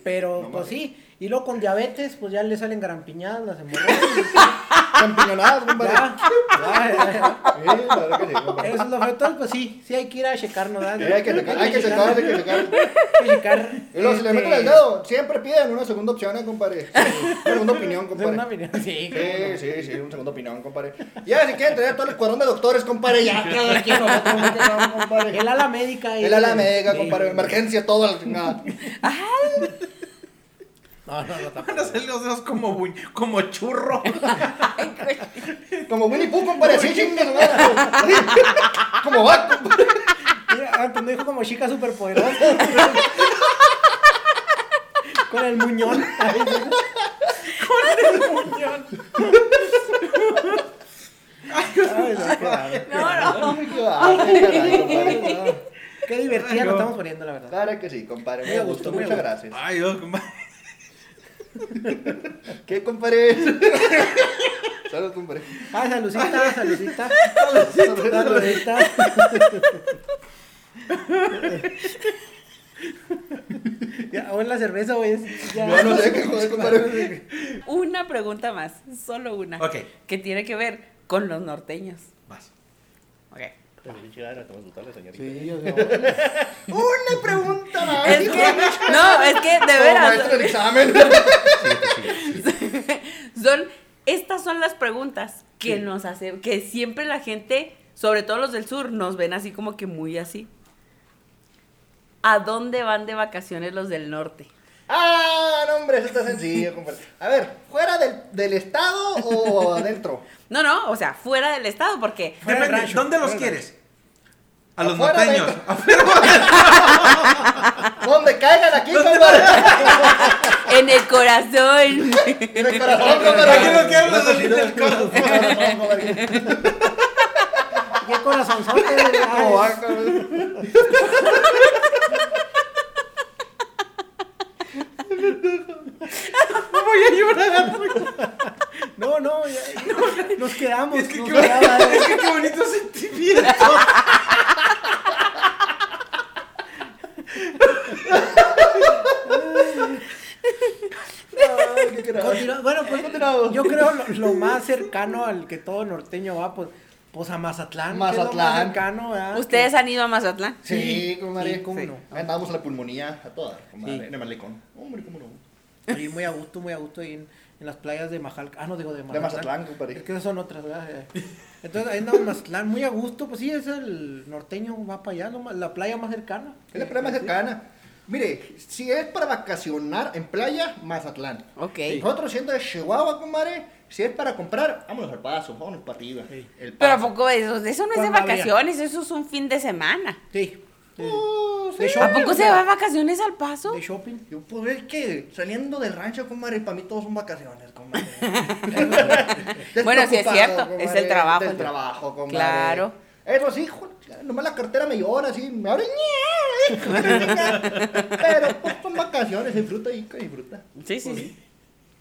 Pero, No pues sí. Y luego con diabetes, pues ya le salen garampiñadas las hemorroides. Champiñonadas, compadre. ya, ya. Sí, la verdad que sí, compadre. Eso es lo pues sí, sí hay que ir a checarnos, ¿verdad? Sí, hay que checar, hay que checar, hay que checar. Hay que checar. Y luego, si le este, meten el dedo, siempre piden una segunda opción, ¿eh, compadre. Una segunda opinión, de una compadre. opinión, Sí. Sí, sí, sí, una segunda opinión, compadre. Ya, si quieren tener todo el escuadrón de doctores, compadre, ya, cada quien nosotros, no, compadre. El ala médica. El ala de- compadre, emergencia, todo la chingada. No, no, no. Van a hacer los dedos como, bu- como churro. Como Winnie Pooh, compadre, así. Como va, compadre. Mira, me dijo como chica superpoderosa. Con el muñón. Con el muñón. Ay, no. No, qué divertida nos estamos poniendo, la verdad. Claro que sí, compadre, me gustó, muchas gracias. Ay, Dios, compadre. ¿Qué, compadre? Salud, compadre. Ay, salucita, salucita. Saludita. Ya, o en la cerveza, güey. ya- Yo no sé qué joder, compadre. Una pregunta más, solo una. Ok. Que tiene que ver con los norteños. Vas. Ok. Sí. Una pregunta más. Es hijo que, de- no, es que de veras. examen. Son, estas son las preguntas que nos hace, que siempre la gente, sobre todo los del sur, nos ven así como que muy así. ¿A dónde van de vacaciones los del norte? Ah, no, hombre, eso está sencillo, compadre. A ver, ¿fuera del, del estado o adentro? No, no, o sea, fuera del estado, porque Fuera rancho, ¿dónde los quieres? A los Afuera, norteños. Donde caigan aquí, compadre. en el corazón. En el corazón, compadre. Aquí no quiero no, del no, corazón, compadre. Qué corazonzote, güey. ¿Cómo Ay, va, compadre? Voy a llorar. No, no, ya- nos quedamos. Es que nos qué, es que qué bonito sentimiento. Ay, qué Bueno, pues Continuamos. yo creo lo, lo más cercano al que todo norteño va, pues, pues a Mazatlán. que es lo Mazatlán. más cercano, ¿verdad? ¿Ustedes han ido a Mazatlán? Sí, comadre. sí, cómo Sí. no. Ahí Andábamos a la pulmonía a toda, comadre. Sí. En el malecón. Hombre, cómo no. Sí, muy a gusto, muy a gusto ahí en, en las playas de Majalca. Ah, no digo de Mazatlán. Mazatlán, compadre. Es que esas son otras, ¿verdad? Entonces ahí andamos en Mazatlán, muy a gusto. Pues sí, es el norteño, va para allá, la playa más cercana. Es la playa más cercana. Mire, si es para vacacionar en playa, Mazatlán. Ok. Nosotros siendo de Chihuahua, comadre, si es para comprar, vámonos al paso, vámonos para arriba. Sí. El Pero a paso. poco eso, eso no es de había. vacaciones, eso es un fin de semana. Sí. sí. Oh, sí. ¿A poco se va de vacaciones al paso? De shopping. Yo puedo ver que saliendo del rancho, comadre, para mí todos son vacaciones, comadre. Bueno, sí es cierto, es el trabajo. Del trabajo, comadre. Claro. Eso sí, hijo, nomás la cartera me llora así, me abre. Pero pues son vacaciones, disfruta y disfruta. Sí, sí, sí.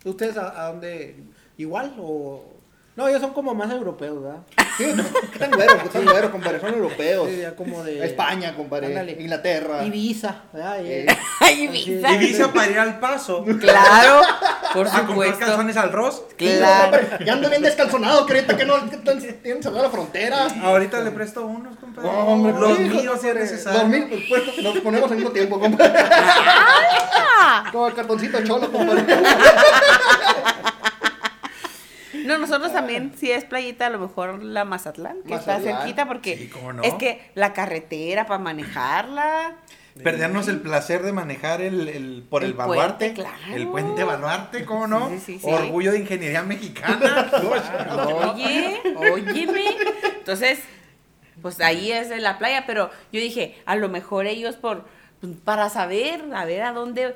¿Ustedes a, a dónde? ¿Igual o...? No, ellos son como más europeos, ¿verdad? Sí, están güeros, están güeros, compadre, son europeos. Sí, ya como de... España, compadre, Ándale. Inglaterra. Ibiza, ¿verdad? Y- Eh, Ibiza. Ibiza para ir al paso. Claro, por A comprar supuesto. calzones al Ross. Claro. Ya ando bien descalzonado, que ahorita que no tienen cerrada la frontera. Ahorita le presto unos, compadre. No, hombre, los hijo, míos si es necesario. Los míos, pues, puestos, nos ponemos al mismo tiempo, compadre. Como el cartoncito cholo, compadre. No, nosotros también, si es playita, a lo mejor la Mazatlán, que está cerquita, porque Sí, cómo no. es que la carretera para manejarla. Perdernos el placer de manejar el, el- por el, El baluarte. puente, claro. El puente baluarte, ¿cómo no? Sí, sí, sí. Orgullo de ingeniería mexicana. Oye, óyeme. Entonces, pues ahí es de la playa, pero yo dije, a lo mejor ellos por para saber, a ver a dónde,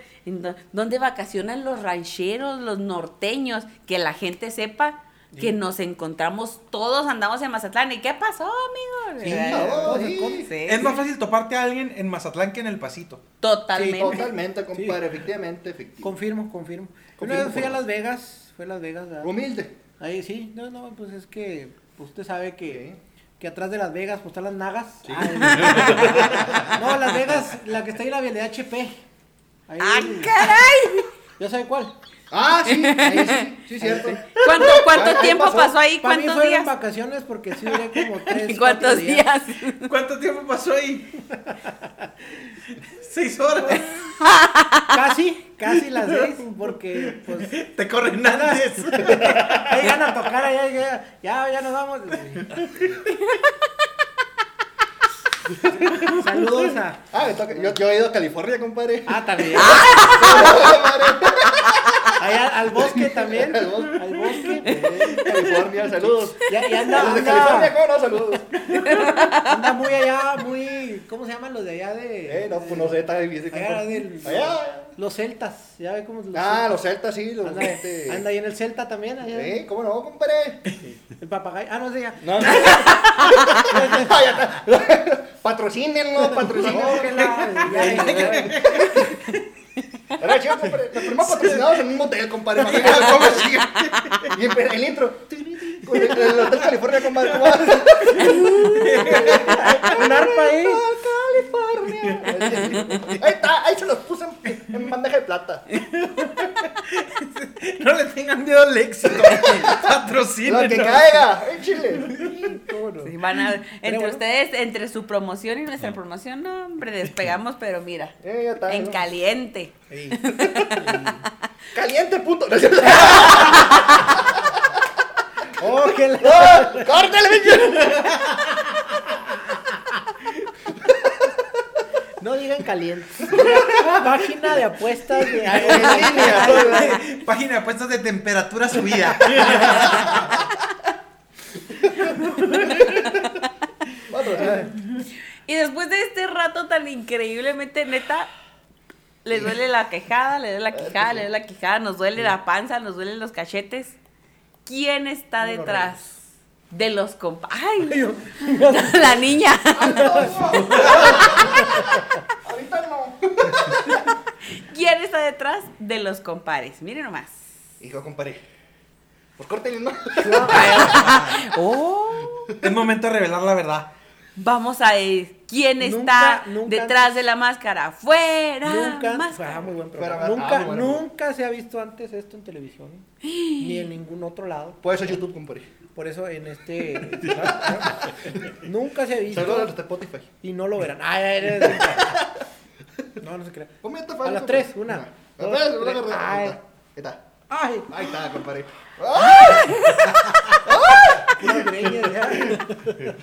dónde vacacionan los rancheros, los norteños, que la gente sepa que nos encontramos, todos andamos en Mazatlán. ¿Y qué pasó, amigos? Sí, no, sí, Es más fácil toparte a alguien en Mazatlán que en el pasito. Totalmente. Sí, totalmente, compadre, efectivamente, efectivamente. Confirmo, confirmo. Confirmo Una vez fui a. Las Vegas, fui a Las Vegas, ¿verdad? Humilde. Ahí sí, no, no, pues es que pues, usted sabe que, que atrás de Las Vegas pues están las nagas. Ay, no, Las Vegas, la que está ahí la vialidad HP. Ahí, ¡Ah, caray! ¿Ya sabe cuál? Ah, sí, ahí sí, sí, cierto. ¿Cuánto, cuánto Ahí tiempo pasó. pasó ahí? Para mí ¿Cuántos fueron días? vacaciones porque sí duré como tres, ¿Cuántos días? ¿Cuánto tiempo pasó ahí? Seis horas. Casi, casi las seis, porque pues Te corren antes. ahí van a tocar, allá, ya, ya, ya nos vamos. Saludos a... Ah, me toca. Yo, yo he ido a California, compadre. Ah, también. Allá al bosque también. Al bosque. Al bosque. Eh, California, saludos. Ya, ya anda, Los de anda- California, ¿cómo no? Saludos. Anda muy allá, muy. ¿Cómo se llaman los de allá de.? Eh, no, pues no sé, está difícil. Allá del- Allá. Los celtas. ¿Ya ve cómo los Ah, los celtas, sí, los Anda, este- anda ahí en el celta también. Allá. Eh, ¿cómo no, compadre? El papagayo. Ah, no sé ya. No, no. Patrocínenlo, No, patrocínenlo. que la- ya, ya, ya. Era chido, compadre. Los primeros patrocinados en un motel, compadre. Imagínate cómo. Y el, intro. Con el, el Hotel California, compadre. Un arpa ahí. California. Ahí está, ahí se los puse en, en bandeja de plata. No le tengan miedo al éxito. Patrocinen. Lo que caiga, en Chile. ¿Cómo no? Sí, van a- entre bueno. ustedes, entre su promoción y nuestra promoción, no, hombre, despegamos, pero mira, Eh, ya está. en ¿no? caliente. Caliente, punto. Oh, que la- ¡Ah! ¡Córtale, No digan caliente. Página de apuestas de. Página de apuestas de temperatura subida. Y después de este rato tan increíblemente neta, le duele la quejada, le duele la quejada, le duele la quejada, nos duele la panza, nos duelen los cachetes. ¿Quién está detrás de los compa? ¡Ay! La niña. Ahorita no. ¿Quién está detrás de los compares? Miren nomás. Hijo, compadre. Pues córtenle, ¿no? Oh. Es momento de revelar la verdad. Vamos a ver quién Nunca, está nunca detrás de la máscara. ¡Fuera! Nunca, máscara! ah, muy buen programa. ah, nunca, muy bueno. nunca se ha visto antes esto en televisión, ni en ningún otro lado. Puede ser YouTube, compadre. Por eso en este nunca se ha visto Saludos a los de Spotify. y no lo verán. Ay, ay, ay, ay. No, no se crea. Comenta, A las tres, una, A las dos, tres, una, tres. Ahí está. Ay, Ahí está, compadre. greña, ya.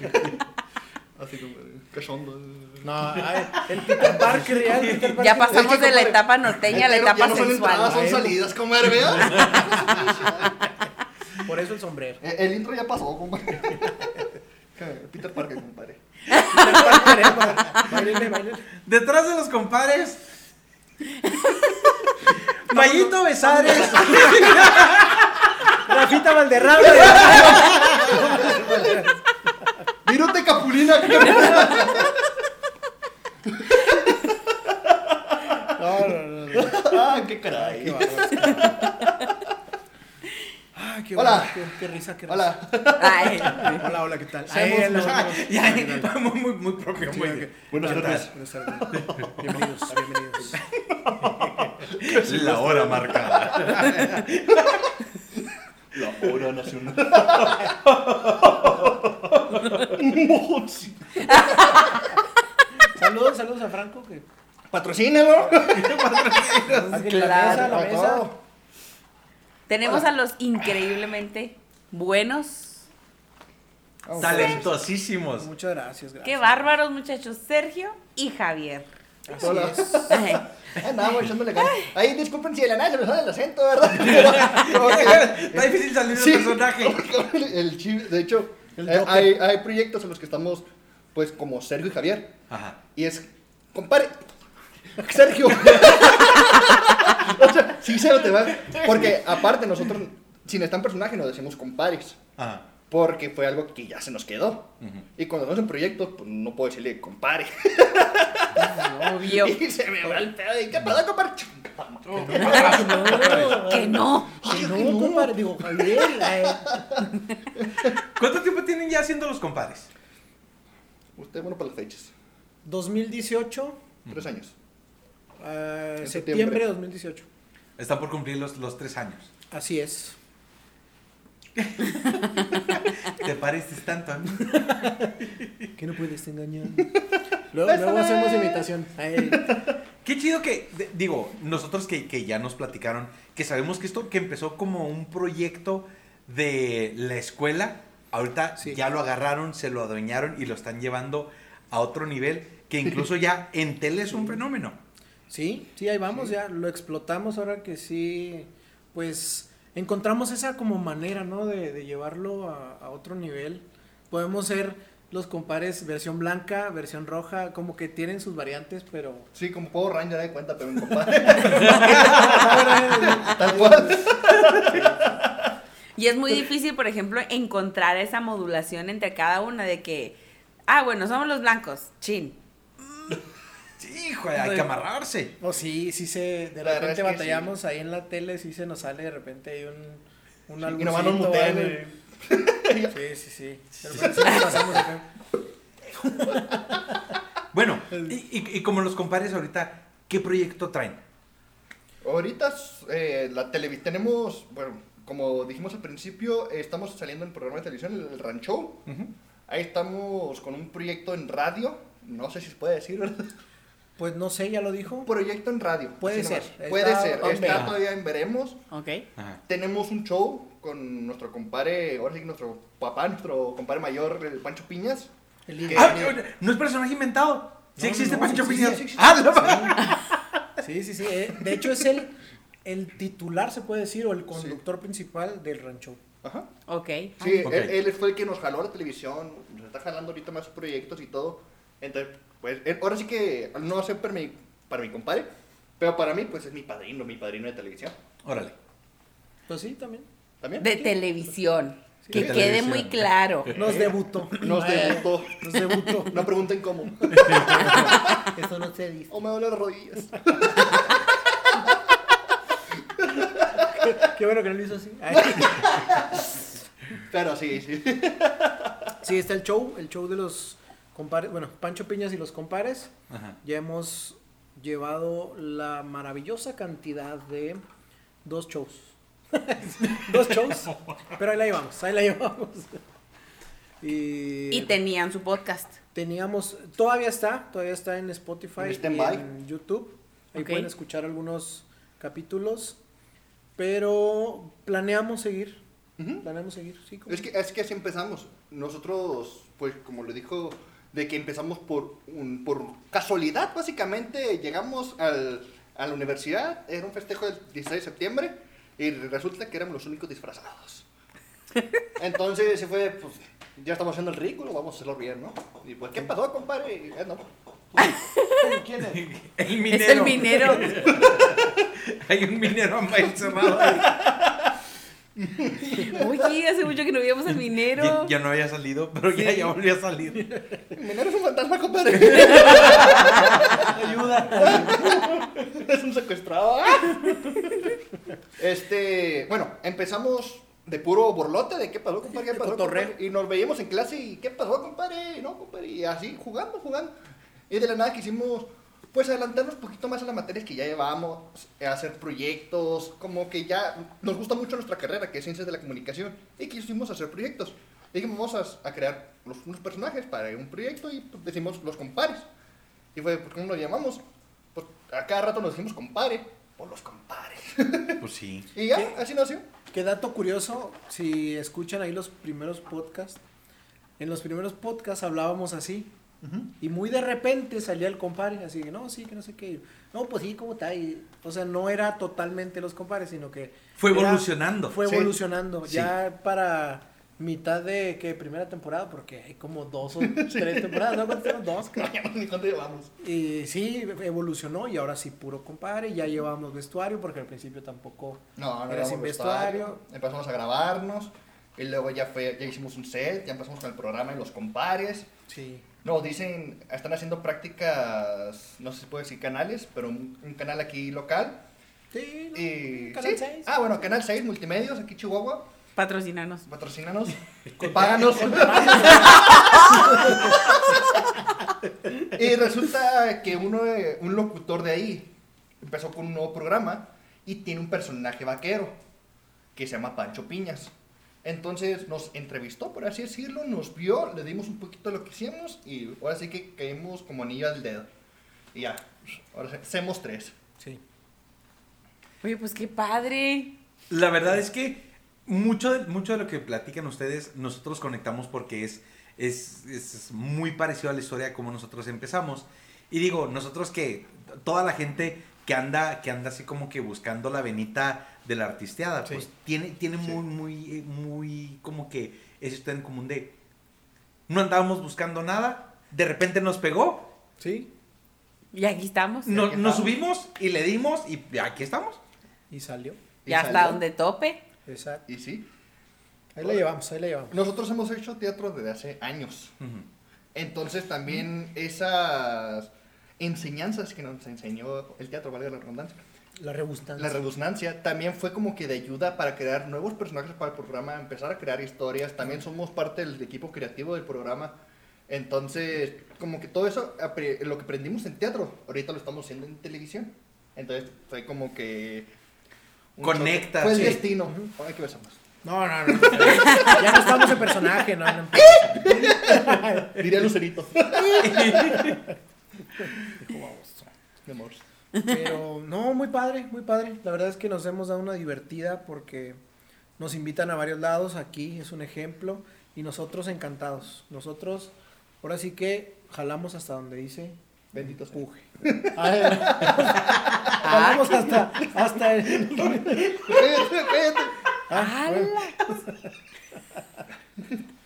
Así. Cachondo. No, ay, el Peter Parker ya, el Peter Ya pasamos Es que, de la etapa norteña a la etapa ya no son sensual. entradas, son Ay. salidas, comadre, ¿verdad? Por eso el sombrero. Eh, El intro ya pasó, compadre. Peter Parker, compadre. Peter Parker, eh. Detrás de los compares. Mayito Besares. Rafita Valderrama. Virote Capulina. No, no, no, no. Ah, qué caray. Qué qué Hola. bueno, Qué, qué risa, qué risa. Hola. Ay, Hola, hola, ¿qué tal? Ay, hola, hola. Ya, muy, muy, muy propio. Muy bien. Buenas tardes. Buenas tardes. Bienvenidos, bienvenidos. La hora marcada. La hora nacional. Saludos, saludos a Franco. Que, Patrocínelo. a que la mesa, la mesa. Tenemos a los increíblemente buenos. Talentosísimos. Muchas gracias, gracias. Qué bárbaros, muchachos. Sergio y Javier. Así Hola. es. Ay, Andamos echándole ganas. Ahí, disculpen si de la nada se me sale el acento, ¿verdad? Pero, Está difícil salir del Sí. personaje. el de hecho, El eh, hay, hay proyectos en los que estamos, pues, como Sergio y Javier. Ajá. Y es, compare, Sergio. o sea, sí se lo te va. Porque aparte nosotros sin estar en personaje nos decimos compares. Ajá. Porque fue algo que ya se nos quedó. Y cuando estamos en proyectos, pues no puedo decirle compare. Obvio. y se me va el pedo. ¿Y qué pasa, compare? Que no. Que no, que no. compadre, digo, Javier, eh, ¿Cuánto tiempo tienen ya haciendo los compadres? Usted bueno para las fechas. 2018, Tres años. Eh, septiembre septiembre. de 2018. Están por cumplir los, los tres años. Así es. ¿Te pareces tanto a mí? Que no puedes engañar. Luego, luego hacemos imitación. Ay, Qué chido que, de- digo, nosotros que, que ya nos platicaron, que sabemos que esto que empezó como un proyecto de la escuela, ahorita Sí. ya lo agarraron, se lo adueñaron y lo están llevando a otro nivel, que incluso ya en tele es un fenómeno. Sí, sí, ahí vamos, ya lo explotamos ahora que sí, pues encontramos esa como manera, ¿no? De, de llevarlo a, a otro nivel. Podemos ser los compares versión blanca, versión roja, como que tienen sus variantes, pero... Sí, como Power Ranger, de cuenta, pero un compadre. Tal cual. Y es muy difícil, por ejemplo, encontrar esa modulación entre cada una de que, ah, bueno, somos los blancos, chin. Sí, hijo, hay que amarrarse. O sí, sí se, de La repente es que batallamos ahí en la tele, sí se nos sale de repente hay un, un y nomás nos mutean, güey. Sí, sí, sí. Sí nos pasamos acá. Bueno, y, y- y como los compadres ahorita, ¿qué proyecto traen? Ahorita eh, la televisión tenemos, bueno, como dijimos al principio, eh, estamos saliendo en programa de televisión, el, el Rancho. Ahí estamos con un proyecto en radio. No sé si se puede decir, ¿verdad? Pues no sé, ya lo dijo. Un proyecto en radio. Puede ser. nomás. Puede Está ser. Está todavía en veremos. Ok. Ajá. Tenemos un show con nuestro compadre, ahora sí, nuestro papá, nuestro compadre mayor, el Pancho Piñas. El. Ah, no es personaje inventado. Sí No, existe no, Pancho sí Piñas. existe, sí Ah. Sí, sí, sí. eh, De hecho, es el, el titular, se puede decir, o el conductor principal del rancho. Ajá. Ok. Sí, él fue el que nos jaló a la televisión, nos está jalando ahorita más proyectos y todo. Entonces, pues, él- ahora sí que no sé para mi, para mi compadre, pero para mí, pues es mi padrino, mi padrino de televisión. Órale. Pues sí, también. ¿También? De televisión. Sí, que de quede televisión. muy claro. Nos debutó. Nos Eh, debutó. Nos debutó. No pregunten cómo. Eso no se dice. O me duelen las rodillas. Qué bueno que no lo hizo así. Ay. Pero sí, sí. Sí, está el show, el show de los compares, bueno, Pancho Piñas y los compares. Ajá. Ya hemos llevado la maravillosa cantidad de dos shows. dos shows, pero ahí la llevamos, ahí la llevamos. Y, Y tenían su podcast. teníamos, todavía está, todavía está en Spotify En y en YouTube. Ahí pueden escuchar algunos capítulos, pero planeamos seguir, planeamos seguir, sí. Es que, es que así empezamos. Nosotros, pues como le dijo, de que empezamos por, un, por casualidad, básicamente, llegamos al, a la universidad, era un festejo del 16 de septiembre, y resulta que éramos los únicos disfrazados. Entonces se fue, pues, ya estamos haciendo el ridículo, vamos a hacerlo bien, ¿no? Y pues, ¿qué pasó, compadre? Y, "Eh, no. ¿Quién es? El minero. Es el minero. Hay un minero encerrado ahí. Oye, hace mucho que no veíamos al minero. ya no había salido, pero ya, ya volvió a salir. El minero es un fantasma, compadre. Ayuda. es un secuestrado. Este, bueno, empezamos de puro borlote, de qué pasó, compadre, qué De pasó, compadre? Y nos veíamos en clase y qué pasó, compadre, y no, compadre, y así, jugando, jugando. Y de la nada quisimos, pues, adelantarnos un poquito más a las materias que ya llevábamos, eh, hacer proyectos, como que ya nos gusta mucho nuestra carrera, que es Ciencias de la Comunicación, y quisimos hacer proyectos. Y dijimos, vamos a, a crear los, unos personajes para un proyecto y pues, decimos los compares. Y fue, ¿por qué no nos llamamos? Pues a cada rato nos decimos compadre, por los compares. Pues sí. y ya, ¿Qué? así nació. Qué dato curioso, si escuchan ahí los primeros podcasts, en los primeros podcasts hablábamos así. Y muy de repente salía el compadre, así que no, sí, que no sé qué. No, pues sí, ¿cómo está? Y, o sea, no era totalmente los compares, sino que... Fue era- evolucionando. Fue Sí. evolucionando. Sí. Ya para mitad de que primera temporada, porque hay como dos o tres temporadas, ¿no? Dos. Ni cuánto llevamos. Y sí, evolucionó y ahora sí puro compadre. Ya llevamos vestuario porque al principio tampoco No, no era sin vestuario. vestuario. Empezamos a grabarnos. Y luego ya fue, ya hicimos un set, ya empezamos con el programa y los compares. Sí. No, dicen, están haciendo prácticas, no sé si puedo decir canales, pero un, un canal aquí local. Sí, ¿no? Y, Canal sí. 6. Ah, bueno, Canal 6, Multimedios, aquí Chihuahua. Patrocinanos. Patrocínanos. Páganos. y resulta que uno, un locutor de ahí empezó con un nuevo programa y tiene un personaje vaquero que se llama Pancho Piñas. Entonces nos entrevistó, por así decirlo, nos vio, le dimos un poquito de lo que hicimos y ahora sí que caímos como anillo al dedo. Y ya, ahora sí, somos tres. Sí. Oye, pues qué padre. La verdad es que mucho de, mucho de lo que platican ustedes, nosotros conectamos porque es, es, es muy parecido a la historia de cómo nosotros empezamos. Y digo, nosotros que toda la gente que anda, que anda así como que buscando la venita de la artisteada, Sí. pues tiene, tiene Sí. muy, muy, eh, muy como que eso está en común de no andábamos buscando nada, de repente nos pegó, Sí. Y aquí estamos. no- aquí nos estamos. subimos y le dimos y aquí estamos. Y salió. Y Y hasta salió. donde tope. Exacto. Y sí, Ahí la llevamos, ahí la llevamos. nosotros hemos hecho teatro desde hace años. Entonces también esas enseñanzas que nos enseñó el teatro, valga la redundancia, La rebusnancia. la redundancia, también fue como que de ayuda para crear nuevos personajes para el programa, empezar a crear historias, también somos parte del equipo creativo del programa. Entonces, como que todo eso, lo que aprendimos en teatro, ahorita lo estamos haciendo en televisión. Entonces, fue como que... Conecta. Fue el sí. destino. Hay que besamos. No, no, no. ya no estamos en personaje, no, no. Diría Lucerito. Dijo baboso. Mi amor. Pero no, muy padre, muy padre. La verdad es que nos hemos dado una divertida porque nos invitan a varios lados. Aquí es un ejemplo. Y nosotros encantados. Nosotros, ahora sí que jalamos hasta donde dice Bendito sea. puje. jalamos hasta, hasta el... Cállate, cállate. Ah, bueno.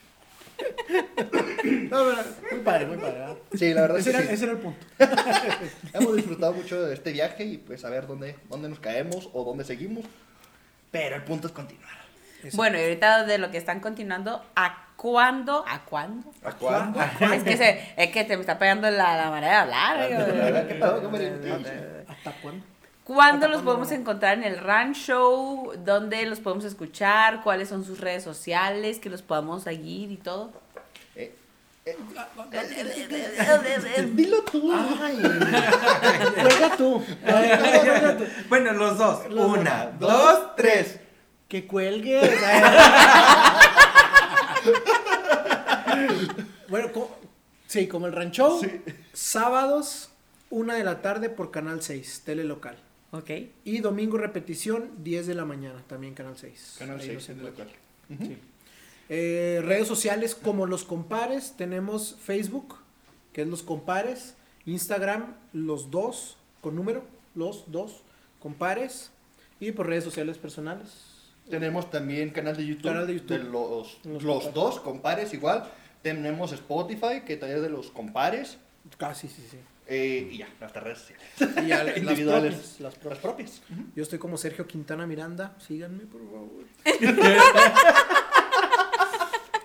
No, pero muy padre, muy padre. ¿verdad? Sí, la verdad es Ese que era, sí. ese era el punto. Hemos disfrutado mucho de este viaje y pues a ver dónde, dónde nos caemos o dónde seguimos. Pero el punto es continuar. Eso. Bueno, y ahorita de lo que están continuando, ¿a cuándo? ¿A cuándo? ¿A cuándo? Es que, se, es que te me está pegando la, la manera de hablar. Ah. ¿Hasta cuándo? ¿Cuándo ¿Hasta los cuándo? podemos encontrar en el Run Show? ¿Dónde los podemos escuchar? ¿Cuáles son sus redes sociales? Que los podamos seguir y todo. Dilo tú. Ay, juega tú. Bueno, los dos. Los dos. Una, dos, tres. Que cuelgues. bueno, co- sí, como el rancho. Sábados, una de la tarde por Canal 6, tele local. Ok. Y domingo repetición, 10 de la mañana, también Canal 6. Canal Ahí 6 nos en encuentran. local. Sí. Eh, redes sociales como Los Compares, tenemos Facebook, que es Los Compares, Instagram, Los Dos, con número, Los Dos Compares, y por redes sociales personales. Tenemos también canal de YouTube. Canal de YouTube. los, Los los compares. dos compares igual. Tenemos Spotify, que también es de los compares. Casi, sí, sí. Eh, y ya, nuestras redes sociales. Y ya, las Individuales. propias, las propias. Las propias. Yo estoy como Sergio Quintana Miranda, síganme por favor.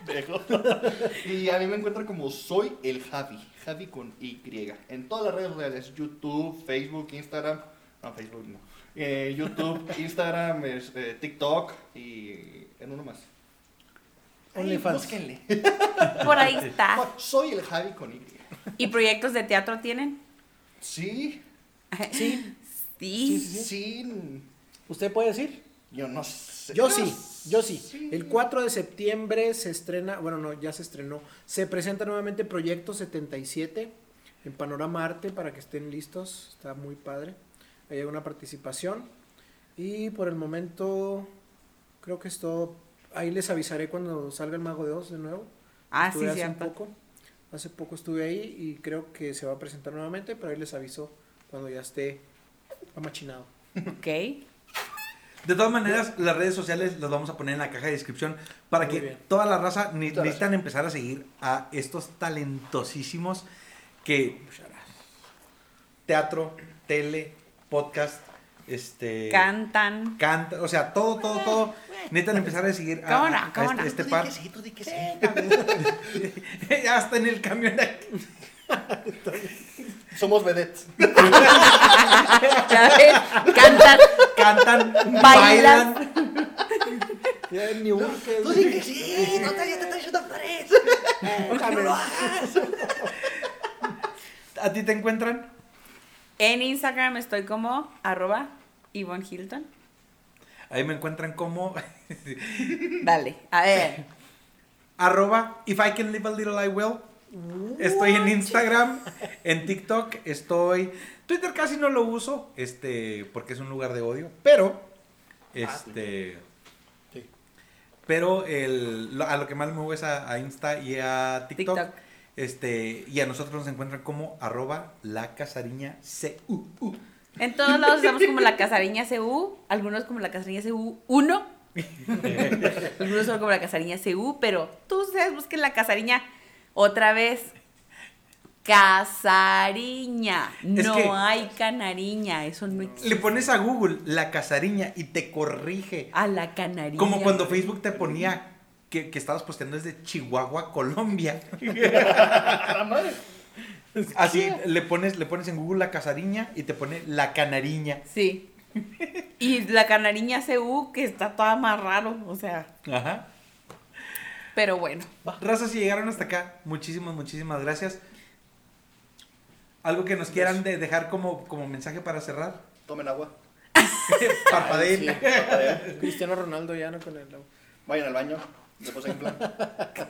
Y a mí me encuentran como soy el Javi. Javi con Y. En todas las redes sociales. YouTube, Facebook, Instagram. No, Facebook no. Eh, YouTube, Instagram, es, eh, TikTok y en uno más. OnlyFans. búsquenle. Por ahí está. Soy el Javi con Y. ¿Y proyectos de teatro tienen? Sí, Sí, Sí. sí. ¿usted puede decir? Yo no sé. Yo sí, yo sí. El 4 de septiembre se estrena, bueno, no, ya se estrenó. Se presenta nuevamente Proyecto 77 en Panorama Arte para que estén listos. Está muy padre. Hay una participación. Y por el momento, creo que esto. Ahí les avisaré cuando salga el Mago de Oz de nuevo. Ah, Estuve sí, hace cierto. poco. Hace poco estuve ahí y creo que se va a presentar nuevamente, pero ahí les aviso cuando ya esté amachinado. Ok. De todas maneras, las redes sociales las vamos a poner en la caja de descripción para Muy que bien. toda la raza Muchas necesitan empezar a seguir a estos talentosísimos que teatro, tele, podcast, este Cantan. canta, o sea, todo, todo, todo. Necesitan empezar a seguir a, a- a ¿Cómo este, este Tú di par. que sí, tú di que sí. ya está en el camión aquí. Somos vedettes. Ya ves, Cantan. Cantan, Bailan. bailan. Ya ni un que- Tú di que sí, no te, ya te estoy echando flores. Déjame. ¿A ti te encuentran? En Instagram estoy como arroba Yvonne Hilton. Ahí me encuentran como Dale, a ver. arroba if I can live a little I will. Estoy en Instagram, en TikTok, estoy. Twitter casi no lo uso, este, porque es un lugar de odio, pero, este, Sí. pero el, lo- a lo que más me muevo es a, a Insta y a TikTok, TikTok. este, y a nosotros nos encuentran como arroba la casariña CU. En todos lados estamos como la Casariña CU, algunos como la Casariña CU 1, algunos son como la Casariña CU, pero tú ustedes busquen la Casariña otra vez. Casariña, Es no que- hay canariña, eso no existe. Le pones a Google la casariña y te corrige. A la canariña. Como cuando Facebook te ponía que, que estabas posteando desde Chihuahua, Colombia. Así le pones, le pones en Google la casariña y te pone la canariña. Sí. Y la canariña CU, que está toda más raro, o sea, Ajá. Pero bueno. Raza, si llegaron hasta acá, muchísimas, muchísimas gracias. ¿Algo que nos quieran de dejar como, como mensaje para cerrar? Tomen agua. Parpadeen. Sí, parpadeen. Cristiano Ronaldo ya no con el Vayan al baño. Después en plan.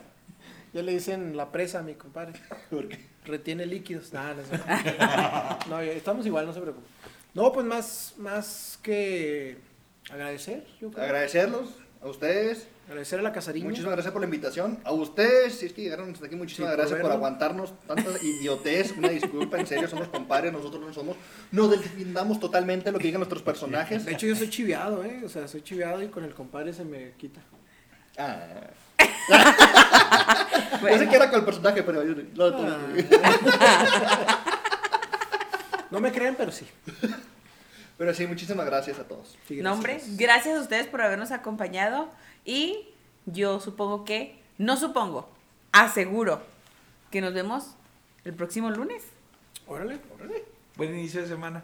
Ya le dicen la presa a mi compadre. ¿Por qué? Retiene líquidos. Nah, no, sé. no, estamos igual, no se preocupe. No, pues más, más que agradecer, yo creo. Agradecerlos a ustedes. Agradecer a la casariña. Muchísimas gracias por la invitación. A ustedes, si es que llegaron hasta aquí, muchísimas Sí, por gracias por verlo. aguantarnos tanta idiotez. Una disculpa, en serio, somos compadres, nosotros no somos. No defendamos totalmente lo que digan nuestros personajes. De hecho, yo soy chiviado, ¿eh? O sea, soy chiviado y con el compadre se me quita. Ah. Bueno. Yo sé que era con el personaje, pero yo no lo tomé. No me creen, pero sí. Pero sí, muchísimas gracias a todos. Sí, No, gracias. gracias a ustedes por habernos acompañado y yo supongo que, no supongo, aseguro que nos vemos el próximo lunes. Órale. Órale. Buen inicio de semana.